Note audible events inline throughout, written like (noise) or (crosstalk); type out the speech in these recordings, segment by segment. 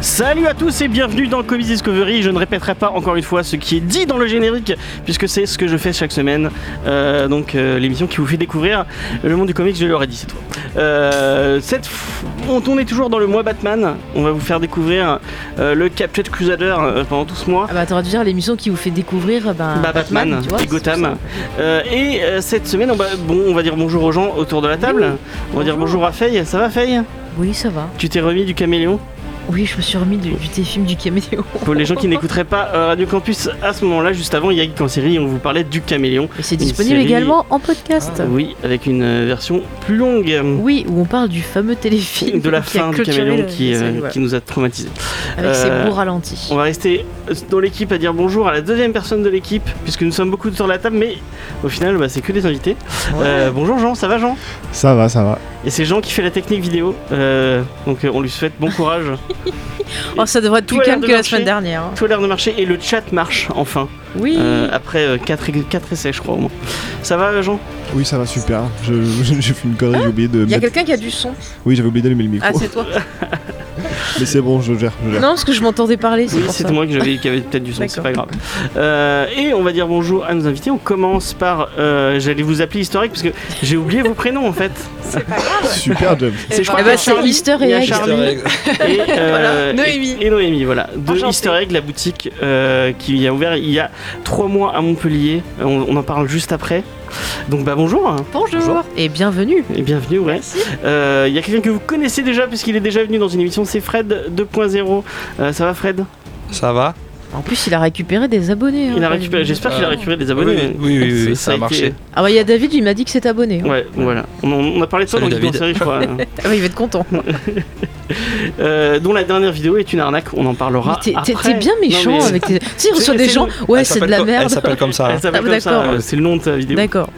Salut à tous et bienvenue dans Comics Discovery. Je ne répéterai pas encore une fois ce qui est dit dans le générique, puisque c'est ce que je fais chaque semaine. Euh, donc euh, l'émission qui vous fait découvrir le monde du comics, je l'aurais dit cette fois. Euh, cette f- on, on est toujours dans le mois Batman. On va vous faire découvrir euh, le Captured Crusader pendant tout ce mois. Ah bah t'aurais dû dire l'émission qui vous fait découvrir ben, Bah, Batman, tu vois, et Gotham. et cette semaine, on va, bon, on va dire bonjour aux gens autour de la table. On va dire bonjour à Faye. Ça va Faye? Oui, ça va. Tu t'es remis du caméléon? Oui, je me suis remis du, du téléfilm du caméléon. Pour les gens qui n'écouteraient pas euh, Radio Campus à ce moment-là, juste avant, il y a en série, on vous parlait du caméléon. Et c'est disponible série- également en podcast. Oui, avec une euh, version plus longue. Oui, où on parle du fameux téléfilm de la fin du caméléon le- qui, la euh, série, qui nous a traumatisés. Avec ses beaux ralentis. On va rester dans l'équipe à dire bonjour à la deuxième personne de l'équipe, puisque nous sommes beaucoup de la table, mais au final, bah, c'est que des invités. Euh, bonjour Jean, ça va Jean? Ça va, ça va. Et c'est Jean qui fait la technique vidéo, euh, donc euh, on lui souhaite bon courage. (laughs) Oh, ça devrait être tout plus calme que la semaine dernière. hein. Tout a l'air de marcher et le chat marche enfin, Oui. euh, après 4, essais je crois au moins. Ça va Jean? Oui, ça va super. Je- (laughs) je- J'ai fait une connerie, j'ai oublié de. Il y a mettre- quelqu'un qui a du son. Oui, j'avais oublié d'allumer le micro. Ah, c'est toi. (laughs) mais c'est bon, je gère. Je gère. non, parce que je m'entendais parler, c'est Oui, c'était moi que j'avais, qui avait peut-être du son, c'est pas grave. Euh, et on va dire bonjour à nos invités. On commence par, euh, j'allais vous appeler historique parce que j'ai oublié vos prénoms en fait. (laughs) Super. C'est, je Eh crois ben, qu'il y a c'est Charlie, Easter a egg. Charlie et, euh, (laughs) Voilà, et- Noémie. Et, Noémie, voilà. De. Easter Egg, la boutique euh, qui a ouvert il y a trois mois à Montpellier. On, on en parle juste après. Donc bah bonjour Bonjour. Et bienvenue. et bienvenue. Ouais. Euh, Il y a quelqu'un que vous connaissez déjà puisqu'il est déjà venu dans une émission, c'est Fred 2.0. Euh, ça va Fred? Ça va En plus, il a récupéré des abonnés. hein, Il a pas récupéré. J'espère qu'il a récupéré des abonnés. oui, oui, oui, oui, ça a été- marché. Ah bah, il y a David, il m'a dit que c'est abonné. hein. Ouais, voilà. On, on a parlé de Salut, dans David. série, je crois. Ah bah, il va être content. (laughs) Euh, dont la dernière vidéo est une arnaque. On en parlera t'es- t'es après. t'es bien méchant Non, mais- avec tes. Tu sais, il reçoit des gens. le- Ouais, c'est de la Elle merde. s'appelle comme ça. Elle s'appelle Ah, comme ça, d'accord. euh, c'est le nom de ta vidéo. D'accord.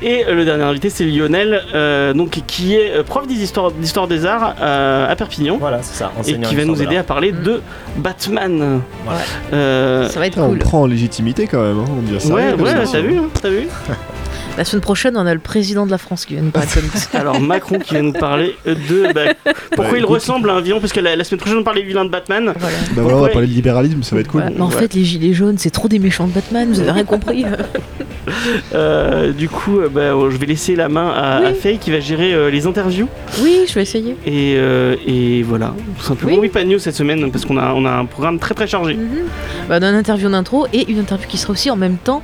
Et euh, le dernier invité, c'est Lionel, euh, donc, qui est prof d'histoire des arts à Perpignan. Voilà, c'est ça. Et qui va nous aider à parler de Batman. Ouais. Euh, Ça va être Ah, on prend en légitimité quand même, hein, on dit ça. ouais, ouais, t'as vu, hein, t'as vu La semaine prochaine, on a le président de la France qui vient nous parler. Alors Macron qui va nous parler de bah, (laughs) pourquoi Bah, il écoute. ressemble à un villain, parce que la, la semaine prochaine on parle des vilains de Batman. Voilà. Bah voilà, on va Pourquoi parler de libéralisme, ça va être cool. Voilà. Mais en Ouais. fait, les gilets jaunes, c'est trop des méchants de Batman, vous avez rien compris. (laughs) Euh, du coup, euh, bah, je vais laisser la main à, Oui. à Faye qui va gérer euh, les interviews. oui, je vais essayer. Et, euh, et voilà, tout simplement. Oui. Oui, pas de news cette semaine parce qu'on a, on a un programme très très chargé. Mhm. Bah, on a une interview d'intro et une interview qui sera aussi en même temps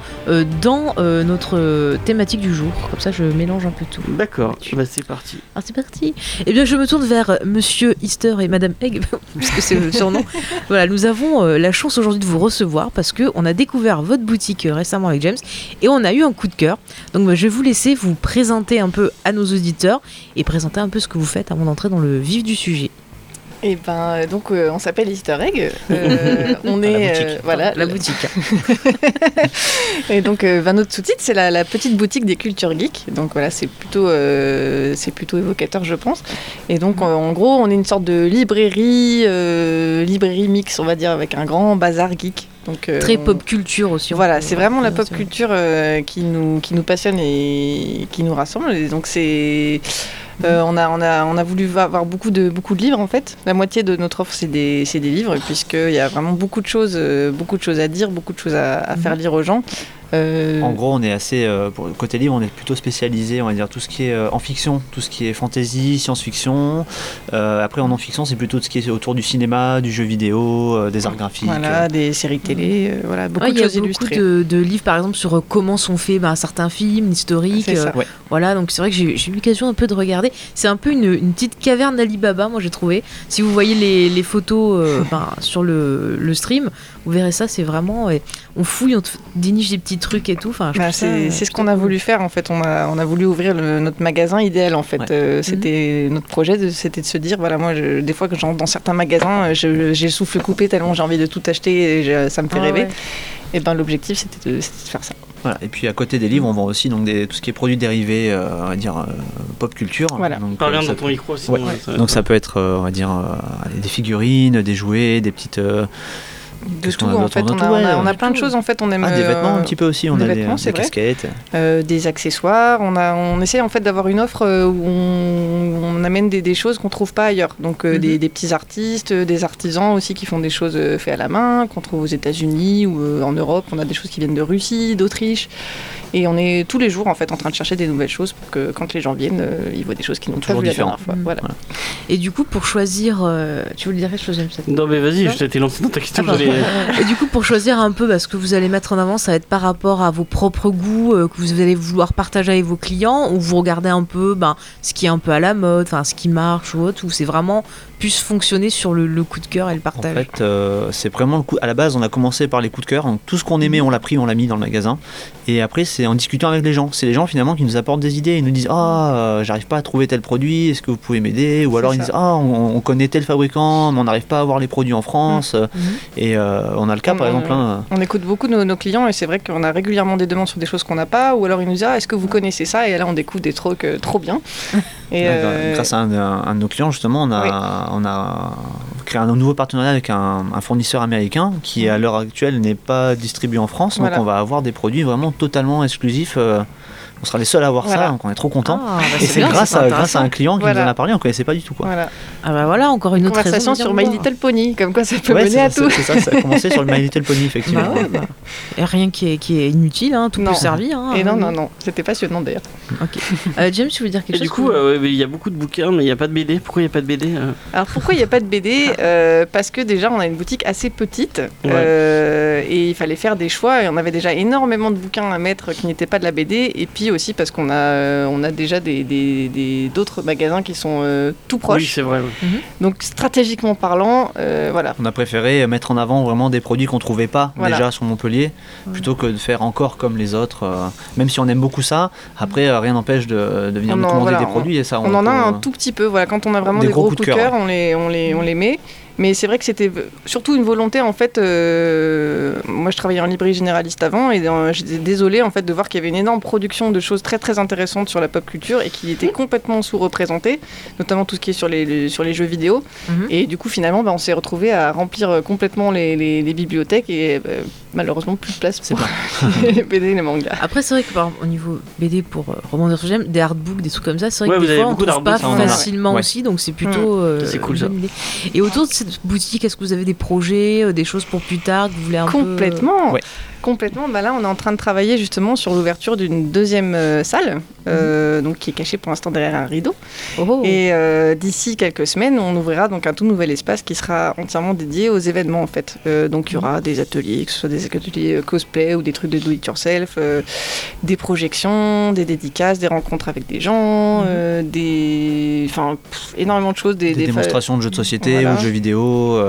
dans notre thématique du jour. Comme ça, je mélange un peu tout. D'accord, bah, c'est parti. Alors c'est parti. Eh bien, je me tourne vers Monsieur Easter et Madame Egg, (laughs) puisque c'est le surnom. (laughs) voilà, nous avons la chance aujourd'hui de vous recevoir parce que on a découvert votre boutique récemment avec James et on a eu un coup de cœur. Donc, bah, je vais vous laisser vous présenter un peu à nos auditeurs et présenter un peu ce que vous faites avant d'entrer dans le vif du sujet. Et ben euh, donc euh, on s'appelle Easter Egg. Euh, (laughs) on la est euh, voilà La boutique. (laughs) Et donc ben, notre sous-titre c'est la, la petite boutique des cultures geeks. Donc voilà c'est plutôt c'est plutôt évocateur je pense. Et donc en, gros on est une sorte de librairie librairie mix on va dire avec un grand bazar geek. Donc Très on- pop culture aussi. Voilà, c'est vraiment la pop culture qui, nous, qui nous passionne et qui nous rassemble. Et donc c'est, euh, on, a, voulu avoir beaucoup de, livres en fait. La moitié de notre offre c'est des, livres puisqu'il y a vraiment beaucoup de choses, euh, beaucoup de choses à dire, beaucoup de choses à faire lire aux gens. Euh, En gros, on est assez. euh, pour le côté livre, on est plutôt spécialisé, on va dire, tout ce qui est euh, en fiction, tout ce qui est fantasy, science-fiction. Euh, après, en non-fiction, c'est plutôt tout ce qui est autour du cinéma, du jeu vidéo, euh, des arts graphiques. voilà, des séries télé, euh, voilà, beaucoup Ouais, de il y a choses beaucoup illustrées. de, de livres, par exemple, sur comment sont faits ben, certains films historiques. Euh, Ouais. Voilà, donc c'est vrai que j'ai j'ai eu l'occasion un peu de regarder. C'est un peu une, une petite caverne d'Alibaba, moi j'ai trouvé. Si vous voyez les, les photos euh, (laughs) ben, sur le, le stream, vous verrez ça, c'est vraiment. on fouille, on te déniche des petits trucs et tout. Enfin, Bah, c'est ce qu'on a voulu faire en fait. On a, on a voulu ouvrir le- notre magasin idéal en fait. Ouais. Euh, c'était notre projet, c'était de se dire voilà moi je- des fois que j'entre dans certains magasins, euh, j'ai le souffle coupé tellement j'ai envie de tout acheter et je- ça me fait Ah rêver. ouais. Et ben l'objectif c'était de, faire ça. Voilà. Et puis à côté des livres, on vend aussi donc des, tout ce qui est produits dérivés, euh, on va dire euh, pop culture. Voilà. Donc, Parle euh, dans ton peut- micro, sinon. Ouais. ça- Donc ça peut être, euh, on va dire, euh, des figurines, des jouets, des petites. Euh, De tout, en fait. On a on on plein de choses, en fait. On aime, ah, des vêtements un euh, petit peu aussi, on des a des, vêtements, c'est des vrai. casquettes. euh, des accessoires. On, a, on essaie en fait d'avoir une offre euh, où on, on amène des, des choses qu'on trouve pas ailleurs. Donc euh, Mhm. des, des petits artistes, euh, des artisans aussi qui font des choses euh, faites à la main, qu'on trouve aux États-Unis ou euh, en Europe. On a des choses qui viennent de Russie, d'Autriche. Et on est tous les jours en fait en train de chercher des nouvelles choses pour que quand les gens viennent, euh, ils voient des choses qu'ils n'ont pas Toujours vues la différent. dernière fois. Mhm. Voilà. Et du coup, pour choisir. euh, tu voulais dire quelque chose, Non, mais vas-y, je t'ai lancé dans ta question. Ah, Et du coup, pour choisir un peu bah, ce que vous allez mettre en avant, ça va être par rapport à vos propres goûts euh, que vous allez vouloir partager avec vos clients, ou vous regardez un peu ben, ce qui est un peu à la mode, enfin ce qui marche ou autre, c'est vraiment plus fonctionner sur le, le coup de cœur et le En partage. fait, euh, c'est vraiment le coup. À la base, on a commencé par les coups de cœur. Donc, tout ce qu'on aimait, on l'a pris, on l'a mis dans le magasin. Et après, c'est en discutant avec les gens. C'est les gens finalement qui nous apportent des idées. Ils nous disent Ah, euh, j'arrive pas à trouver tel produit. Est-ce que vous pouvez m'aider? Ou alors ils ça. disent Ah, on, on connaît tel fabricant, mais on n'arrive pas à avoir les produits en France. Et euh, on a le cas, par exemple. hein, On écoute beaucoup nos, nos clients et c'est vrai qu'on a régulièrement des demandes sur des choses qu'on n'a pas ou alors ils nous disent ah, est-ce que vous connaissez ça? Et là on découvre des trucs euh, trop bien. Et, euh, Grâce à un, de nos clients, justement, on a, on a créé un nouveau partenariat avec un, un fournisseur américain qui, à l'heure actuelle, n'est pas distribué en France. Voilà. Donc, on va avoir des produits vraiment totalement exclusifs. euh, on sera les seuls à avoir Voilà. ça, donc on est trop contents. Ah, bah, Et c'est grâce, à, grâce à un client qui Voilà. nous en a parlé, on ne connaissait pas du tout. Quoi. voilà. Ah bah voilà, encore une autre Conversation sur My. Little Pony, comme quoi ça peut Ouais, mener à tout. c'est ça, ça a (laughs) commencé sur le My Little Pony, effectivement. Bah ouais, bah. Et rien qui est, qui est inutile, hein, tout Non. peut servir. hein. Et non, non, non, c'était passionnant d'ailleurs. Ok. Euh, James, tu veux dire quelque Et chose du coup, euh, il y a beaucoup de bouquins, mais il n'y a pas de BD. Pourquoi il n'y a pas de BD euh Alors pourquoi il n'y a pas de BD Euh, Parce que déjà on a une boutique assez petite Ouais. euh, et il fallait faire des choix et on avait déjà énormément de bouquins à mettre qui n'étaient pas de la BD et puis aussi parce qu'on a, euh, on a déjà des, des- des- d'autres magasins qui sont euh, tout Oui, proches. c'est vrai. ouais. Donc stratégiquement parlant, euh, voilà. On a préféré mettre en avant vraiment des produits qu'on trouvait pas Voilà. déjà sur Montpellier, plutôt que de faire encore comme les autres. euh, même si on aime beaucoup ça, après euh, rien n'empêche de, de venir On nous en- commander voilà, des produits et ça. On en peut, a un euh, tout petit peu, voilà, quand on a vraiment Des des, gros gros, coups de cœur, on les, on, les, on les met. Mais c'est vrai que c'était surtout une volonté, en fait, euh, moi je travaillais en librairie généraliste avant et euh, j'étais désolée en fait de voir qu'il y avait une énorme production de choses très très intéressantes sur la pop culture et qui était complètement sous-représentée, notamment tout ce qui est sur les, les- sur les jeux vidéo. Mhm. Et du coup finalement bah, on s'est retrouvé à remplir euh, complètement les, les- les bibliothèques et euh, malheureusement plus de place C'est pour les (laughs) BD et les mangas. Après, c'est vrai que par exemple, au niveau BD, pour euh, rebondir sur des artbooks, des trucs comme ça, c'est vrai Ouais, que des fois on trouve pas facilement Ouais. aussi, donc c'est plutôt. euh, Ça, c'est cool, une ça. bonne idée. Et autour de cette boutique, est-ce que vous avez des projets, euh, des choses pour plus tard que vous voulez un peu. Complètement. Ouais. Complètement. Bah là, on est en train de travailler justement sur l'ouverture d'une deuxième euh, salle, euh, donc qui est cachée pour l'instant derrière un rideau. Oh, oh. Et euh, d'ici quelques semaines, on ouvrira donc un tout nouvel espace qui sera entièrement dédié aux événements en fait. Donc il y aura des ateliers, que ce soit des ateliers cosplay ou des trucs de do it yourself, des projections, des dédicaces, des rencontres avec des gens, Mhm. des, enfin énormément de choses, des, des, des- démonstrations de jeux de société Voilà. ou de jeux vidéo,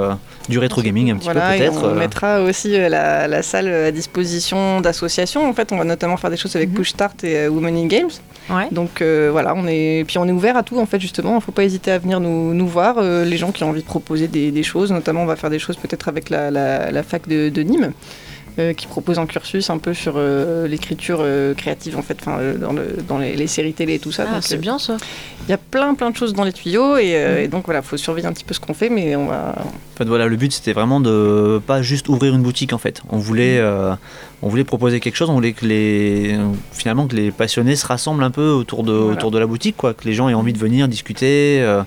du rétro gaming un petit Voilà, peu peut-être. On euh, mettra aussi euh, la, la salle à disposition d'associations. En fait, on va notamment faire des choses avec Mhm. Push Start et euh, Women in Games. Ouais. Donc euh, voilà, on est, puis on est ouvert à tout en fait justement. Il ne faut pas hésiter à venir nous, nous voir. euh, les gens qui ont envie de proposer des, des choses, notamment on va faire des choses peut-être avec la, la- la fac de, de Nîmes. Euh, qui propose un cursus un peu sur euh, l'écriture euh, créative en fait, enfin, euh, dans, le, dans les, les séries télé et tout ça. Ah, c'est euh, bien ça. Il y a plein plein de choses dans les tuyaux et, euh, Mhm. et donc voilà, faut surveiller un petit peu ce qu'on fait, mais on va, En fait, voilà, le but c'était vraiment de pas juste ouvrir une boutique en fait. On voulait, euh, on voulait proposer quelque chose. On voulait que les, finalement, que les passionnés se rassemblent un peu autour de, Voilà. autour de la boutique, quoi. Que les gens aient envie de venir discuter, euh,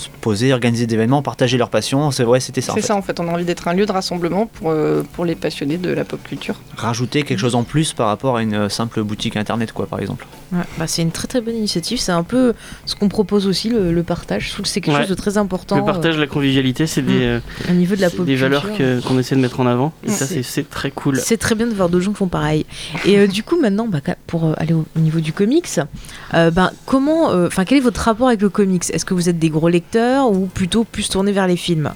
se poser, organiser des événements, partager leur passion. C'est vrai, c'était ça. C'est ça en fait, on a envie d'être un lieu de rassemblement pour, euh, pour les passionnés de la pop culture. Rajouter quelque chose en plus par rapport à une euh, simple boutique internet, quoi, par exemple. Ouais, bah, c'est une très très bonne initiative. C'est un peu ce qu'on propose aussi, le, le partage. Je trouve que c'est quelque Ouais. chose de très important Le partage, la convivialité, c'est des, au niveau de la c'est pop des valeurs qu'on essaie de mettre en avant. Et Ouais. ça, c'est très cool. C'est très bien de voir d'autres gens qui font pareil. Et euh, du coup, maintenant, bah, pour aller au, au niveau du comics, euh, bah, comment, euh, enfin, quel est votre rapport avec le comics? Est-ce que vous êtes des gros lecteurs ou plutôt plus tourné vers les films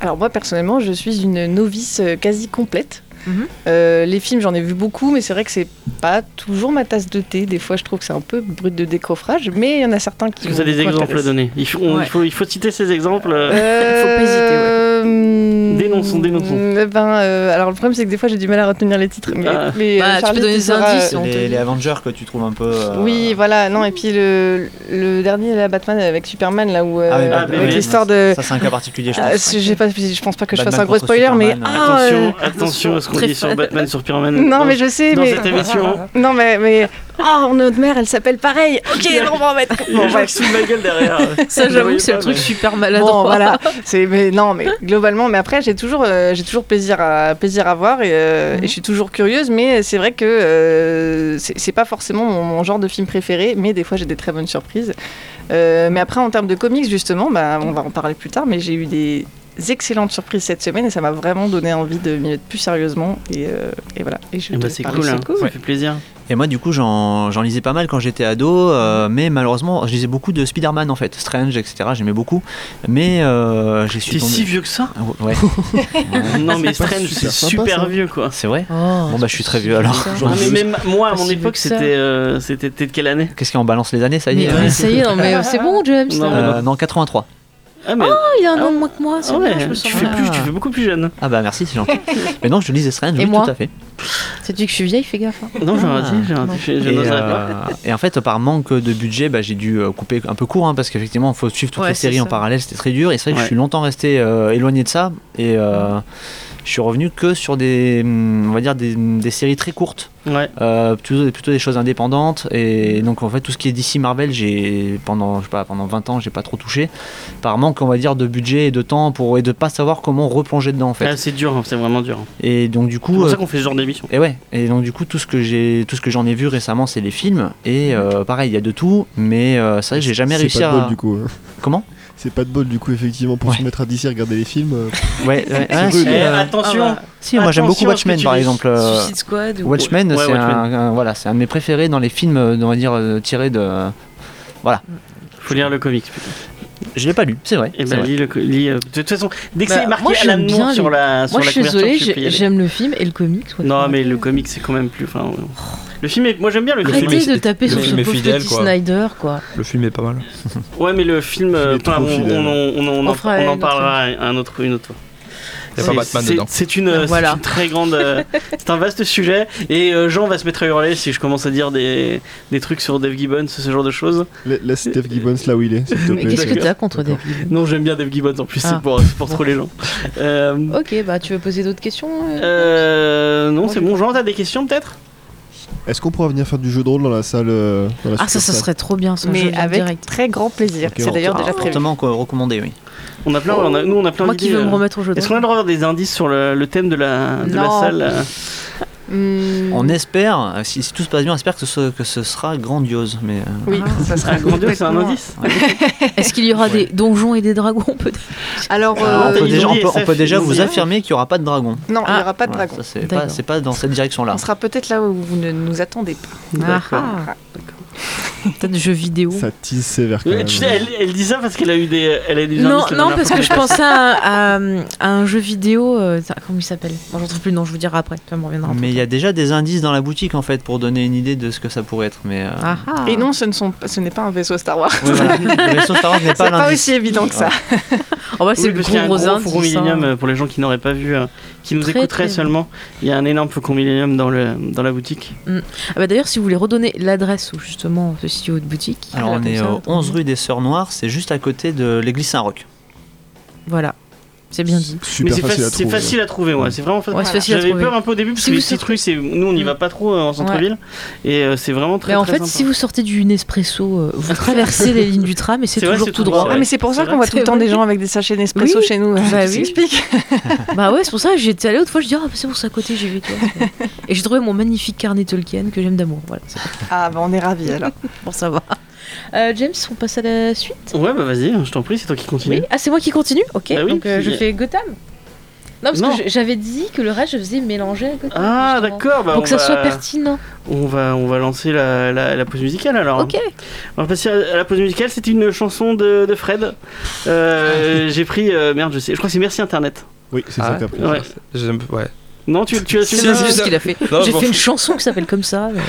Alors moi personnellement, je suis une novice euh, quasi complète. Mhm. Euh, les films, j'en ai vu beaucoup, mais c'est vrai que c'est pas toujours ma tasse de thé. Des fois, je trouve que c'est un peu brut de décoffrage, mais il y en a certains qui. Vous avez des exemples à donner il faut, on- Ouais. il, faut, il faut citer ces exemples. euh, Euh, Faut pas hésiter, Dénoncez. Dénonce, on dénonce. Mm, ben, euh, alors le problème c'est que des fois j'ai du mal à retenir les titres. Mais, Ah. mais, euh, Bah, tu peux donner des indices, euh, Les, les Avengers que tu trouves un peu. euh, Oui, voilà, non, et puis le, le dernier, la Batman avec Superman, là où. euh, Ah bah, avec l'histoire de. Ça, c'est un cas particulier, je Ah, pense. j'ai pas, je pense pas que je fasse un gros spoiler, mais. Ah, Attention, euh, attention à ce qu'on dit sur. Batman, sur Superman. Non, Dans- mais je sais, dans mais. cette émission. (laughs) Non, mais. mais... Oh, notre mère, elle s'appelle pareil. Ok, on va en mettre. Bon, foutent de ma gueule derrière. Ça, j'avoue c'est le truc mais- super maladroit. Bon, voilà. C'est mais non, mais (laughs) globalement, mais après j'ai toujours euh, j'ai toujours plaisir à plaisir à voir et, euh, et je suis toujours curieuse, mais c'est vrai que euh, c'est c'est pas forcément mon, mon genre de film préféré, mais des fois j'ai des très bonnes surprises. Euh, mais après en termes de comics justement, bah, on va en parler plus tard, mais j'ai eu des excellentes surprises cette semaine et ça m'a vraiment donné envie de m'y mettre plus sérieusement et, euh, et voilà. Et je te bah, c'est cool, hein. ça. ça fait plaisir. Et moi, du coup, j'en j'en lisais pas mal quand j'étais ado, euh, mais malheureusement, je lisais beaucoup de Spider-Man en fait, Strange, etc. J'aimais beaucoup, mais euh, j'ai su T'es si vieux que ça? Ah, (laughs) Ouais, Non, mais Strange, super c'est sympa, super vieux quoi. c'est vrai. Oh, Bon, bah, je suis très vieux, alors. Ah, mais même moi, à mon époque, c'était euh, de quelle année? Qu'est-ce qu'on balance les années, ça y Mais est ouais, (laughs) ça y est, non, mais euh, c'est bon, James. Euh, Non, 83. Ah, mais Oh, il a un Ah an de moins que moi, c'est ah bien, ouais, je me tu fais mal. plus, tu fais beaucoup plus jeune. Ah bah merci, c'est gentil. (laughs) mais non, je lisais Strange, Et oui, moi tout à fait. C'est tu que je suis vieille, fais gaffe. hein. Non, j'ai Ah. j'ai raté, je- Et, n'oserais euh, pas. et en fait, par manque de budget, bah, j'ai dû euh, couper un peu court hein, parce qu'effectivement, il faut suivre toutes Ouais, les séries en parallèle, c'était très dur. Et c'est vrai que Ouais. je suis longtemps resté euh, éloigné de ça et euh, je suis revenu que sur des, hum, on va dire des, des séries très courtes, Ouais. euh, plutôt, plutôt des choses indépendantes. Et donc en fait, tout ce qui est d'ici Marvel, j'ai pendant, je sais pas, pendant 20 ans, j'ai pas trop touché par manque, on va dire, de budget et de temps pour et de pas savoir comment replonger dedans en fait. Ah, c'est dur, hein, c'est vraiment dur. Et donc du C'est coup, pour euh, ça qu'on fait ce genre d'émission. et ouais, et donc du coup tout ce que j'ai, tout ce que j'en ai vu récemment, c'est les films. Et euh, pareil, il y a de tout, mais euh, c'est vrai que j'ai jamais C'est réussi pas de à. bol du coup. hein. Comment? C'est pas de bol du coup, effectivement, pour Ouais. se mettre à d'ici regarder les films. euh, Ouais, ouais, C'est ah, rude. si, Eh, euh, attention, Ah si, moi j'aime beaucoup à Watchmen par exemple. euh, Suicide Squad ou... Watchmen, Ouais, c'est Watchmen. un, un- voilà, c'est un de mes préférés dans les films, euh, on va dire tirés de. faut lire le comics. putain. Je l'ai pas lu, c'est vrai. Et c'est ben, vrai. lis le lis, euh, de toute façon, dès que Bah, c'est marqué bien Moore sur la, sur Moi, je la suis couverture, y j'ai- aller. j'aime le film et le ouais. Non, mais le comics, c'est quand même plus. Enfin. Le film est. Moi, j'aime bien le, Le film. film Arrêtez est- de taper le sur ce film est pauvre fidèle, petit quoi. Snyder, quoi. Le film est pas mal. (laughs) Ouais, mais le film, on, on, on, on, on On en, parlera un autre, une autre fois. Il y a pas C'est- Batman c'est- dedans. C'est une, c'est Voilà. une très grande. euh, (laughs) c'est un vaste sujet. Et euh, Jean va se mettre à hurler si je commence à dire des, des trucs sur Dave Gibbons, ce genre de choses. la- Laisse Steph Gibbons là où il est, s'il te Mais plaît. qu'est-ce que t'as contre David Non, j'aime bien Dave Gibbons en plus, Ah. c'est pour, c'est pour trop les gens. Euh, Ok, bah tu veux poser d'autres questions euh euh, non, c'est bon. Jean, t'as des questions peut-être? Est-ce qu'on pourra venir faire du jeu de rôle dans la salle euh, dans la Ah, ça, ça serait trop bien, je Mais viens avec direct. très grand plaisir. C'est d'ailleurs déjà prévu. Recommandé, oui. On a plein, on a- nous on a plein Moi qui veux me euh. remettre au jeu de Est-ce qu'on a le droit d'avoir des indices sur le, le thème de la, de la salle (laughs) Hmm, On espère, si, si tout se passe bien, on espère que ce, que ce sera grandiose. Mais euh, Oui, Ah. ça sera Ah, (laughs) grandiose, c'est un indice (laughs) Est-ce qu'il y aura des donjons et des dragons peut-être? Alors, Ah, euh, on, peut déjà, on peut- on SF, peut déjà vous affirmer qu'il n'y aura pas de dragon. non, il n'y Ah. aura pas de Voilà, dragon. c'est pas, pas dans cette direction-là. On sera peut-être là où vous ne nous attendez pas. D'accord. Ah, (laughs) Peut-être jeux vidéo. Ça tease sévère quand Ouais, même. tu sais, elle, elle dit ça parce qu'elle a eu des, elle a eu des Non, non, parce que je pensais à, (laughs) à- à un jeu vidéo. euh, comment il s'appelle? Bon, j'en trouve plus le nom, je vous dirai après. Ça me reviendra. Mais il y a déjà des indices dans la boutique en fait pour donner une idée de ce que ça pourrait être. Mais euh, Ah, ah. Et non, ce ne pas- n'est pas un vaisseau Star Wars. ouais, voilà. (laughs) le vaisseau Star Wars n'est C'est pas pas aussi évident que ça. Oh, bah, c'est Oui, le gros gros indice, Faucon. Millennium euh, pour les gens qui n'auraient pas vu, euh, qui nous Très, écouteraient très seulement. Il y a un énorme Faucon Millennium dans, le, dans la boutique. Ah bah, D'ailleurs, si vous voulez redonner l'adresse où justement se situe votre boutique. Alors on est au attendez. 11 rue des Sœurs Noires, c'est juste à côté de l'église Saint-Roch. Voilà, c'est bien dit. Mais Super c'est facile à faci- facile à trouver, ouais. C'est vraiment facile. Ouais, c'est facile à J'avais trouver. peur un peu au début parce Si que les sortez- c'est nous on n'y va pas trop euh, en centre-ville et euh, c'est vraiment très Mais en très fait, sympa. si vous sortez du Nespresso, euh, vous (laughs) traversez les lignes du tram et c'est C'est vrai, toujours c'est tout tout droit. Ah, mais c'est pour C'est ça qu'on voit tout le temps des gens avec des sachets Nespresso Oui. chez nous. Bah (laughs) oui. s'explique. (laughs) Bah ouais, c'est pour ça que j'étais allée l'autre fois, je dis ah c'est bon, c'est à côté, j'ai vu toi. et j'ai trouvé mon magnifique carnet Tolkien que j'aime d'amour. Voilà, Ah, bah on est ravis alors. pour savoir. Euh, James, on passe à la suite. Ouais, bah vas-y, je t'en prie, c'est toi qui continue. Oui. Ah, c'est moi qui continue. Ok. Bah oui, Donc euh, je fais Gotham. Non, parce Non. que j'avais dit que le reste je faisais mélanger à Gotham. Ah, d'accord. Bah, Pour que ça va- soit pertinent. On va, on va lancer la, la, la pause musicale alors. Ok. On va passer à, la pause musicale. C'était une chanson de, de Fred. Euh, J'ai pris. euh, merde, je sais. Je crois que c'est Merci Internet. Oui, c'est Ah ça ouais que t'as pris. Ouais. Non, tu, tu as su ce qu'il a fait. J'ai fait une chanson qui s'appelle comme ça. mais-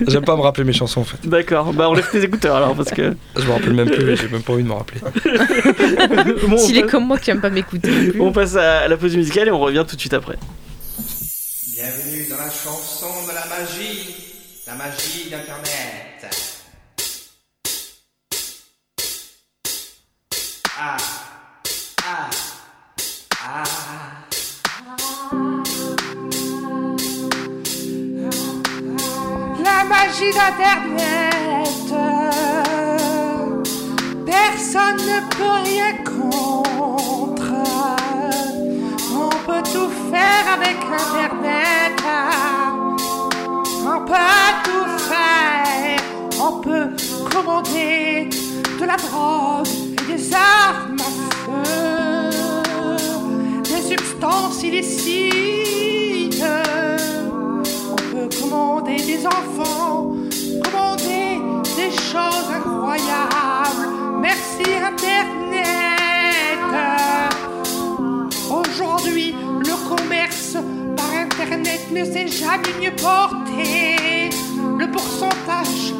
(laughs) J'aime pas me rappeler mes chansons en fait. D'accord, bah enlève tes écouteurs alors parce que. Je me rappelle même plus, j'ai même pas envie de me rappeler. (laughs) Bon, S'il est comme moi qui aime pas m'écouter. on passe à la pause musicale et on revient tout de suite après. Bienvenue dans la chanson de la magie, la magie d'Internet. Ah, ah, ah. Magie d'Internet. Personne ne peut rien contre. On peut tout faire avec Internet. On peut tout faire. On peut commander de la drogue et des armes à feu. Des substances illicites. Commander des enfants, commander des choses incroyables. Merci Internet. Aujourd'hui, le commerce par Internet ne s'est jamais mieux porté. Le pourcentage,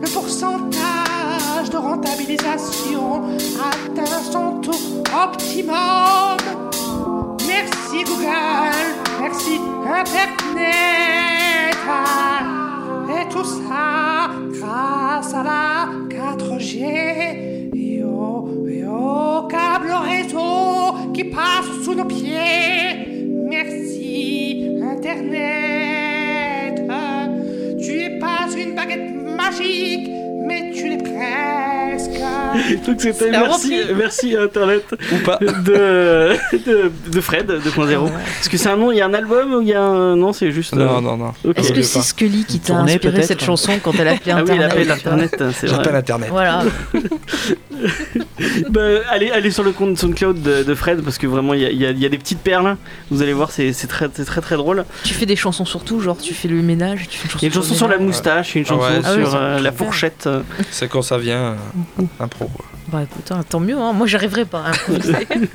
le pourcentage de rentabilisation atteint son taux optimum. Merci Google, qui passe sous nos pieds. Merci Internet. Tu es pas une baguette magique, (laughs) Donc c'était merci, Internet Ou pas. de, de, de Fred 2.0. Est-ce que c'est un nom Il y a un album ou il y a un. Non, c'est juste. Non, euh, non, non. Est-ce que c'est. Scully qui t'a inspiré peut-être. cette chanson quand elle a appelé Ah oui, Internet appelle Internet, c'est vrai. J'appelle Internet. Voilà. (laughs) Bah, allez, allez sur le compte SoundCloud de, de Fred parce que vraiment il y a, il y a- y a des petites perles. Vous allez voir, c'est c'est très, c'est très très drôle. Tu fais des chansons sur tout, genre tu fais le ménage, tu fais une chanson, Il y a une chanson sur la moustache, et une Ah chanson ouais, Ah oui, sur euh, la fourchette. C'est quand ça vient, euh, impro. Bah écoute, hein, tant mieux, hein. moi j'arriverai pas à improviser. (laughs)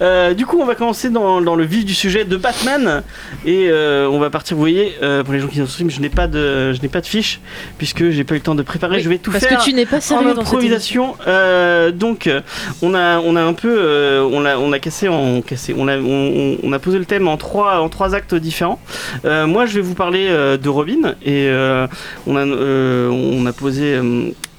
Euh, du coup, on va commencer dans, dans le vif du sujet de Batman et euh, on va partir. Vous voyez, euh, pour les gens qui sont sur stream, je n'ai pas de, je n'ai pas de fiche puisque j'ai pas eu le temps de préparer. Oui, je vais tout Parce faire. que tu n'es pas en sérieux dans cette émission. improvisation. Euh, donc, on a, on a un peu, euh, on a, on a cassé en cassé. On a, on, a posé le thème en trois, en trois actes différents. Euh, moi, je vais vous parler euh, de Robin et euh, on a, euh, on a posé.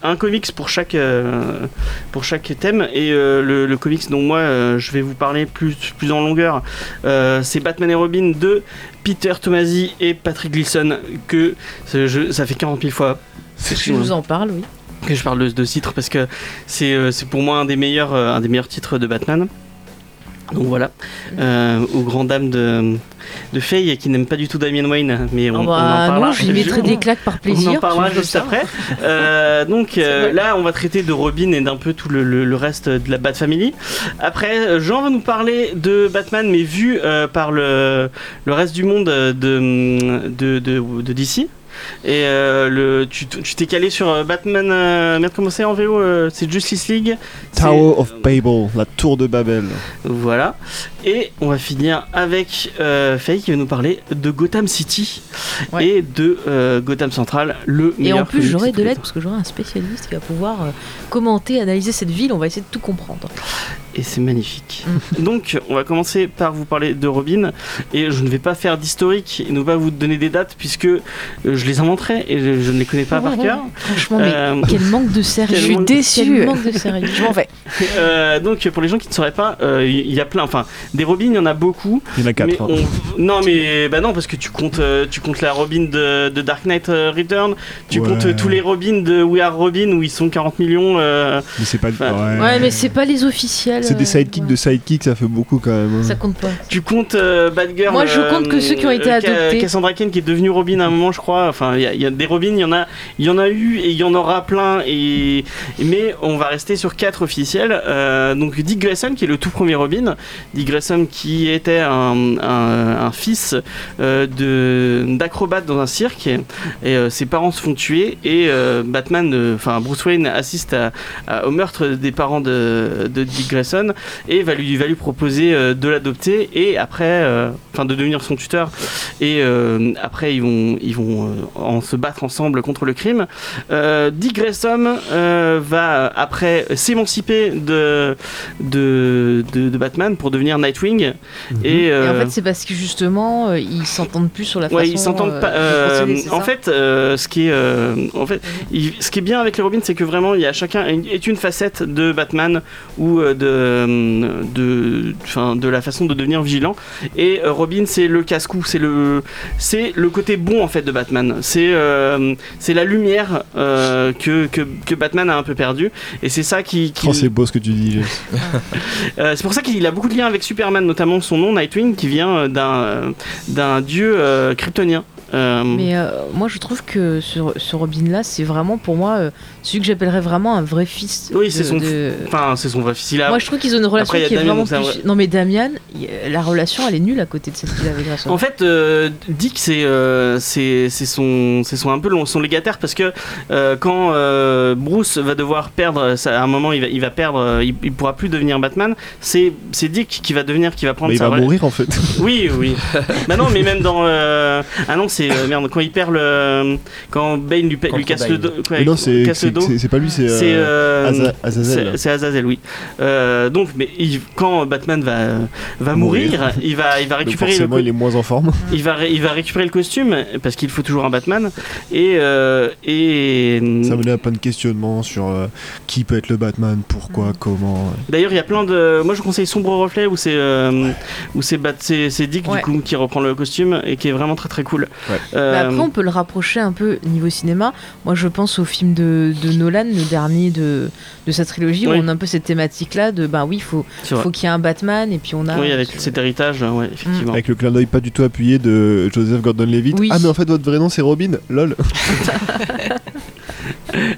Un comics pour chaque, euh, pour chaque thème et euh, le, le comics dont moi euh, je vais vous parler plus, plus en longueur euh, c'est Batman et Robin de Peter Tomasi et Patrick Gleason que ça fait 40 000 fois Je vous en parle, oui? que je parle de, de ce titre parce que c'est euh, c'est pour moi un des meilleurs euh, un des meilleurs titres de Batman. Donc voilà, euh, aux grandes dames de, de Faye qui n'aime pas du tout Damien Wayne, mais on, Oh on en bah parlera. non, je lui mettrai des claques par plaisir. On en parlera tu veux juste après. (laughs) Euh, donc euh, là, on va traiter de Robin et d'un peu tout le, le- le reste de la Bat Family. Après, Jean va nous parler de Batman, mais vu euh, par le, le reste du monde de, de, de, de DC. Et euh, le, tu t'es calé sur euh, Batman. euh, merde, comment c'est en VO euh, C'est Justice League. Tower of Babel, la tour de Babel. Voilà. Et on va finir avec euh, Faye qui va nous parler de Gotham City Ouais. et de euh, Gotham Central, le Et meilleur. en plus, j'aurai de l'aide parce que j'aurai un spécialiste qui va pouvoir euh, commenter, analyser cette ville. On va essayer de tout comprendre. Et c'est magnifique. Donc, on va commencer par vous parler de Robin. Et je ne vais pas faire d'historique et ne pas vous donner des dates puisque euh, je les inventerai et je, je ne les connais pas par cœur. Franchement, mais Euh, quel manque de sérieux. Je suis. Quel manque de sérieux. Je m'en vais. (laughs) euh, donc, pour les gens qui ne sauraient pas, euh, il y a plein. Enfin, des Robins, il y en a beaucoup. Il y en a Mais quatre. hein. on- Non, mais bah non, parce que tu comptes, euh, tu comptes la Robin de, de Dark Knight euh, Return, tu Ouais. comptes euh, tous les Robins de We Are Robin où ils sont 40 millions. euh, Mais c'est pas. Ouais, mais c'est pas les officiels. C'est des euh, sidekicks ouais. de sidekicks, ça fait beaucoup quand même. hein. Ça compte pas. Tu comptes euh, Batgirl. Moi, je compte que ceux qui ont été adoptés. Cassandra Cain qui est devenue Robin à un moment, je crois. Enfin, il y, a- il y a des Robins, il y en a, il y en a eu et il y en aura plein. Et mais on va rester sur quatre officiels. Euh, donc Dick Grayson qui est le tout premier Robin. Dick Grayson qui était un, un- un fils euh, de d'acrobate dans un cirque et, et, euh, ses parents se font tuer et euh, Batman, euh, enfin Bruce Wayne assiste à- à- au meurtre des parents de, de Dick Grayson Et va lui, va lui proposer euh, de l'adopter et après, euh, enfin de devenir son tuteur. Et euh, après, ils vont, ils vont euh, en se battre ensemble contre le crime. Euh, Dick Grayson euh, va après s'émanciper de, de, de, de Batman pour devenir Nightwing. Et, Et en fait, c'est parce que justement, euh, ils s'entendent plus sur la Ouais, façon. ils s'entendent euh, pas. euh, procéder, en fait, euh, ce qui est, euh, en fait, il- ce qui est bien avec les Robins, c'est que vraiment, il y a chacun est une facette de Batman ou euh, de, euh, de, enfin, de la façon de devenir vigilant. Et euh, Robin, c'est le casse-cou, c'est le, c'est le côté bon en fait de Batman. C'est, euh, c'est la lumière euh, que, que, que Batman a un peu perdu. Et c'est ça qui. qui- Oh, c'est beau ce que tu dis, (laughs) c'est pour ça qu'il a beaucoup de liens avec Superman, notamment son nom Nightwing, qui vient d'un, d'un dieu kryptonien. Euh, Mais euh, moi, je trouve que ce, ce Robin-là, c'est vraiment pour moi euh, celui que j'appellerais vraiment un vrai fils. Oui, c'est son, de- enfin, c'est son vrai fils. Il a- Moi, je trouve qu'ils ont une relation Après, qui est Damian, vraiment plus. vrai- Non, mais Damian, la relation, elle est nulle à côté de celle qu'il a avec Grayson. En fait, euh, Dick, c'est euh, c'est c'est son, c'est son un peu son légataire parce que euh, quand euh, Bruce va devoir perdre, ça, à un moment, il va, il va perdre, il, il pourra plus devenir Batman. C'est c'est Dick qui va devenir, qui va prendre Mais il sa va mourir en fait. Oui, oui. (laughs) bah non, mais même dans. euh, Ah non, c'est euh, merde. Quand il perd le, quand Bane lui, casse Bane. le dos, non, c'est c'est- pas lui, c'est C'est euh, euh, Aza- Azazel. c'est- Azazel, oui. Euh, donc, mais il- quand Batman va, va mourir, Mourir. il va, il va Donc récupérer le, il est moins en forme. il va, il va récupérer le costume parce qu'il faut toujours un Batman et euh, et Ça menait à plein de questionnements sur euh, qui peut être le Batman, pourquoi, comment. d'ailleurs il y a plein de moi je conseille Sombre Reflet où c'est euh, où c'est Bat- c'est c'est Dick Ouais. du coup qui reprend le costume et qui est vraiment très très cool. Ouais. Euh, Mais après, on peut le rapprocher un peu niveau cinéma. Moi, je pense au film de, de Nolan, le dernier de, de sa trilogie, Oui. où on a un peu cette thématique-là de bah oui, faut, faut qu'il y ait un Batman, et puis on a. Oui avec cet héritage euh, ouais effectivement. Avec le clin d'œil pas du tout appuyé de Joseph Gordon-Levitt. Oui. Ah, mais en fait, votre vrai nom c'est Robin Lol. (laughs)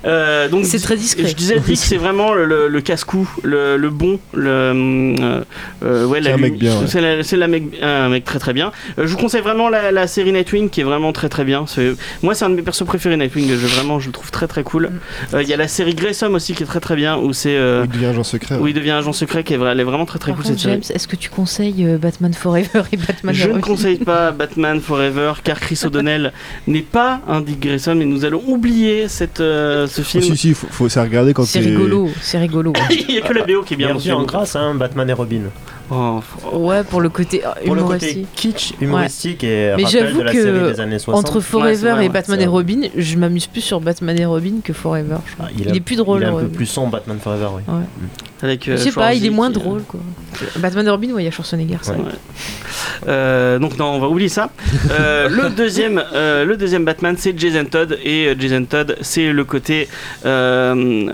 Euh, donc C'est très discret. Je disais Dick (laughs) c'est vraiment le, le- le casse-cou, le, le bon, le euh, euh, ouais C'est la un mec bien, ouais. C'est la- c'est la mec, un mec très très bien. Euh, je vous conseille vraiment la, la série Nightwing qui est vraiment très très bien. C'est- Moi c'est un de mes persos préférés Nightwing. Je vraiment je le trouve très très cool. Mm. Euh, Il y a la série Grayson aussi qui est très très bien où c'est euh, Il devient agent secret. où ouais. il devient agent secret qui est, elle est vraiment très très Par cool contre, cette série. James, est-ce que tu conseilles euh, Batman Forever et Batman Je ne conseille pas (laughs) Batman Forever car Chris O'Donnell (laughs) n'est pas un Dick Grayson mais nous allons oublier cette, euh, ce Oh, film. si, si, faut, faut c'est à regarder quand C'est rigolo, c'est rigolo. (laughs) Il n'y a que la BO qui est bien. Sûr, en grâce, hein, Batman et Robin. Oh, Ouais, pour le côté euh, Pour le humoristique. côté kitsch, humoristique et Mais rappel j'avoue de la que série des années 60. Entre Ouais, Forever et ouais, Batman et. Robin, je m'amuse plus sur Batman et Robin que Forever. je. Ah, il, a- est plus drôle. Il est un ouais. peu plus sombre, Batman Forever, oui. avec, euh, Je sais pas, il est moins qui- drôle quoi. Batman et Robin, ouais, il y a Schwarzenegger. ça. Ouais. Euh, donc non, on va oublier ça. Euh, le deuxième, euh, le deuxième Batman, c'est Jason Todd et euh, Jason Todd, c'est le côté, euh,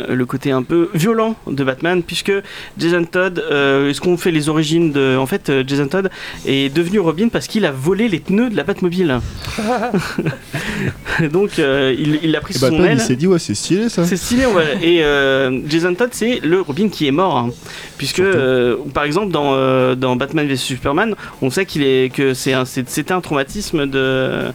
le côté un peu violent de Batman, puisque Jason Todd, euh, est-ce qu'on fait les origines de, en fait, euh, Jason Todd est devenu Robin parce qu'il a volé les pneus de la Batmobile. (laughs) donc euh, il, il l'a pris Et sous son aile. il s'est dit, ouais, c'est stylé ça. C'est stylé, ouais. Et euh, Jason Todd, c'est le Robin qui est mort. hein. Puisque, euh, par exemple, dans, euh, dans Batman vs Superman, on sait qu'il est, que c'est un, c'était un traumatisme de.